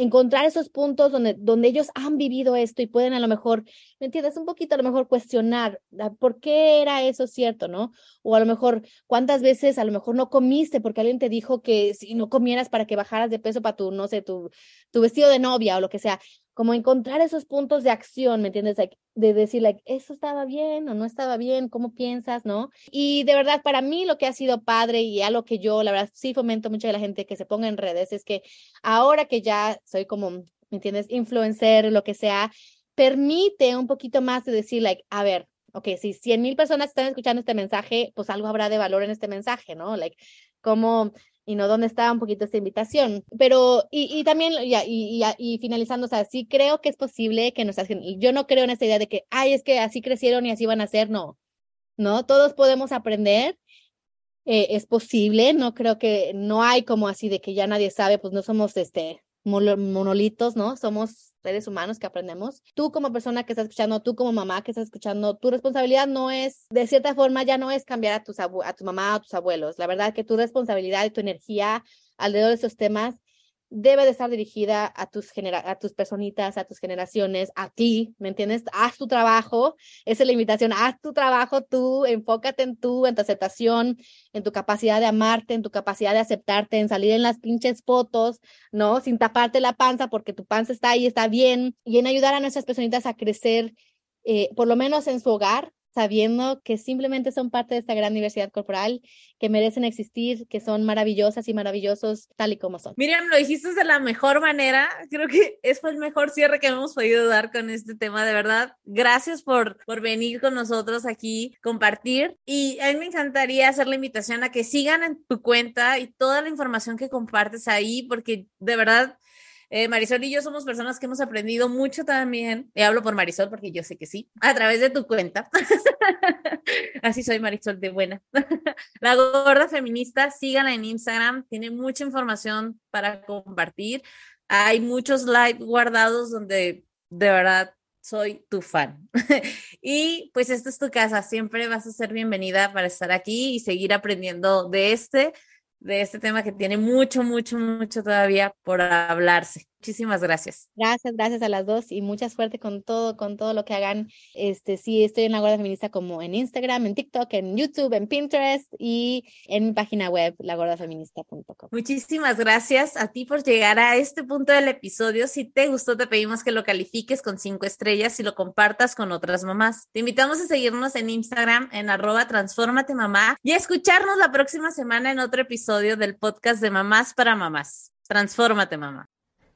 Encontrar esos puntos donde, donde ellos han vivido esto y pueden a lo mejor, ¿me entiendes? Un poquito a lo mejor cuestionar por qué era eso cierto, ¿no? O a lo mejor cuántas veces a lo mejor no comiste porque alguien te dijo que si no comieras para que bajaras de peso para tu, no sé, tu, tu vestido de novia o lo que sea como encontrar esos puntos de acción, ¿me entiendes? de decir, like, eso estaba bien o no estaba bien, ¿cómo piensas, no? Y de verdad, para mí lo que ha sido padre y a lo que yo, la verdad, sí fomento mucho a la gente que se ponga en redes es que ahora que ya soy como, ¿me entiendes? Influencer, lo que sea, permite un poquito más de decir, like, a ver, ok, si 100 mil personas están escuchando este mensaje, pues algo habrá de valor en este mensaje, ¿no? Like, como y no dónde estaba un poquito esta invitación. Pero, y, y también, y, y, y, finalizando, o sea, sí creo que es posible que nos yo no creo en esta idea de que, ay, es que así crecieron y así van a ser, no, no, todos podemos aprender, eh, es posible, no creo que, no hay como así de que ya nadie sabe, pues no somos, este, monolitos, ¿no? Somos seres humanos que aprendemos. Tú como persona que estás escuchando, tú como mamá que estás escuchando, tu responsabilidad no es, de cierta forma, ya no es cambiar a, tus a tu mamá o a tus abuelos. La verdad que tu responsabilidad y tu energía alrededor de estos temas debe de estar dirigida a tus, genera a tus personitas, a tus generaciones, a ti, ¿me entiendes? Haz tu trabajo, esa es la invitación, haz tu trabajo tú, enfócate en tú, en tu aceptación, en tu capacidad de amarte, en tu capacidad de aceptarte, en salir en las pinches fotos, ¿no? Sin taparte la panza porque tu panza está ahí, está bien, y en ayudar a nuestras personitas a crecer, eh, por lo menos en su hogar, sabiendo que simplemente son parte de esta gran diversidad corporal, que merecen existir, que son maravillosas y maravillosos tal y como son. Miriam, lo dijiste de la mejor manera. Creo que es el mejor cierre que hemos podido dar con este tema, de verdad. Gracias por, por venir con nosotros aquí, compartir. Y a mí me encantaría hacer la invitación a que sigan en tu cuenta y toda la información que compartes ahí, porque de verdad eh, Marisol y yo somos personas que hemos aprendido mucho también, y hablo por Marisol porque yo sé que sí, a través de tu cuenta. Así soy Marisol de buena. La gorda feminista, síganla en Instagram, tiene mucha información para compartir. Hay muchos likes guardados donde de verdad soy tu fan. y pues esta es tu casa, siempre vas a ser bienvenida para estar aquí y seguir aprendiendo de este de este tema que tiene mucho, mucho, mucho todavía por hablarse. Muchísimas gracias. Gracias, gracias a las dos y mucha suerte con todo, con todo lo que hagan. Este, sí, estoy en la Gorda Feminista como en Instagram, en TikTok, en YouTube, en Pinterest y en mi página web, lagordafeminista.com. Muchísimas gracias a ti por llegar a este punto del episodio. Si te gustó, te pedimos que lo califiques con cinco estrellas y lo compartas con otras mamás. Te invitamos a seguirnos en Instagram en arroba transformate mamá y a escucharnos la próxima semana en otro episodio del podcast de Mamás para Mamás. Transfórmate, mamá.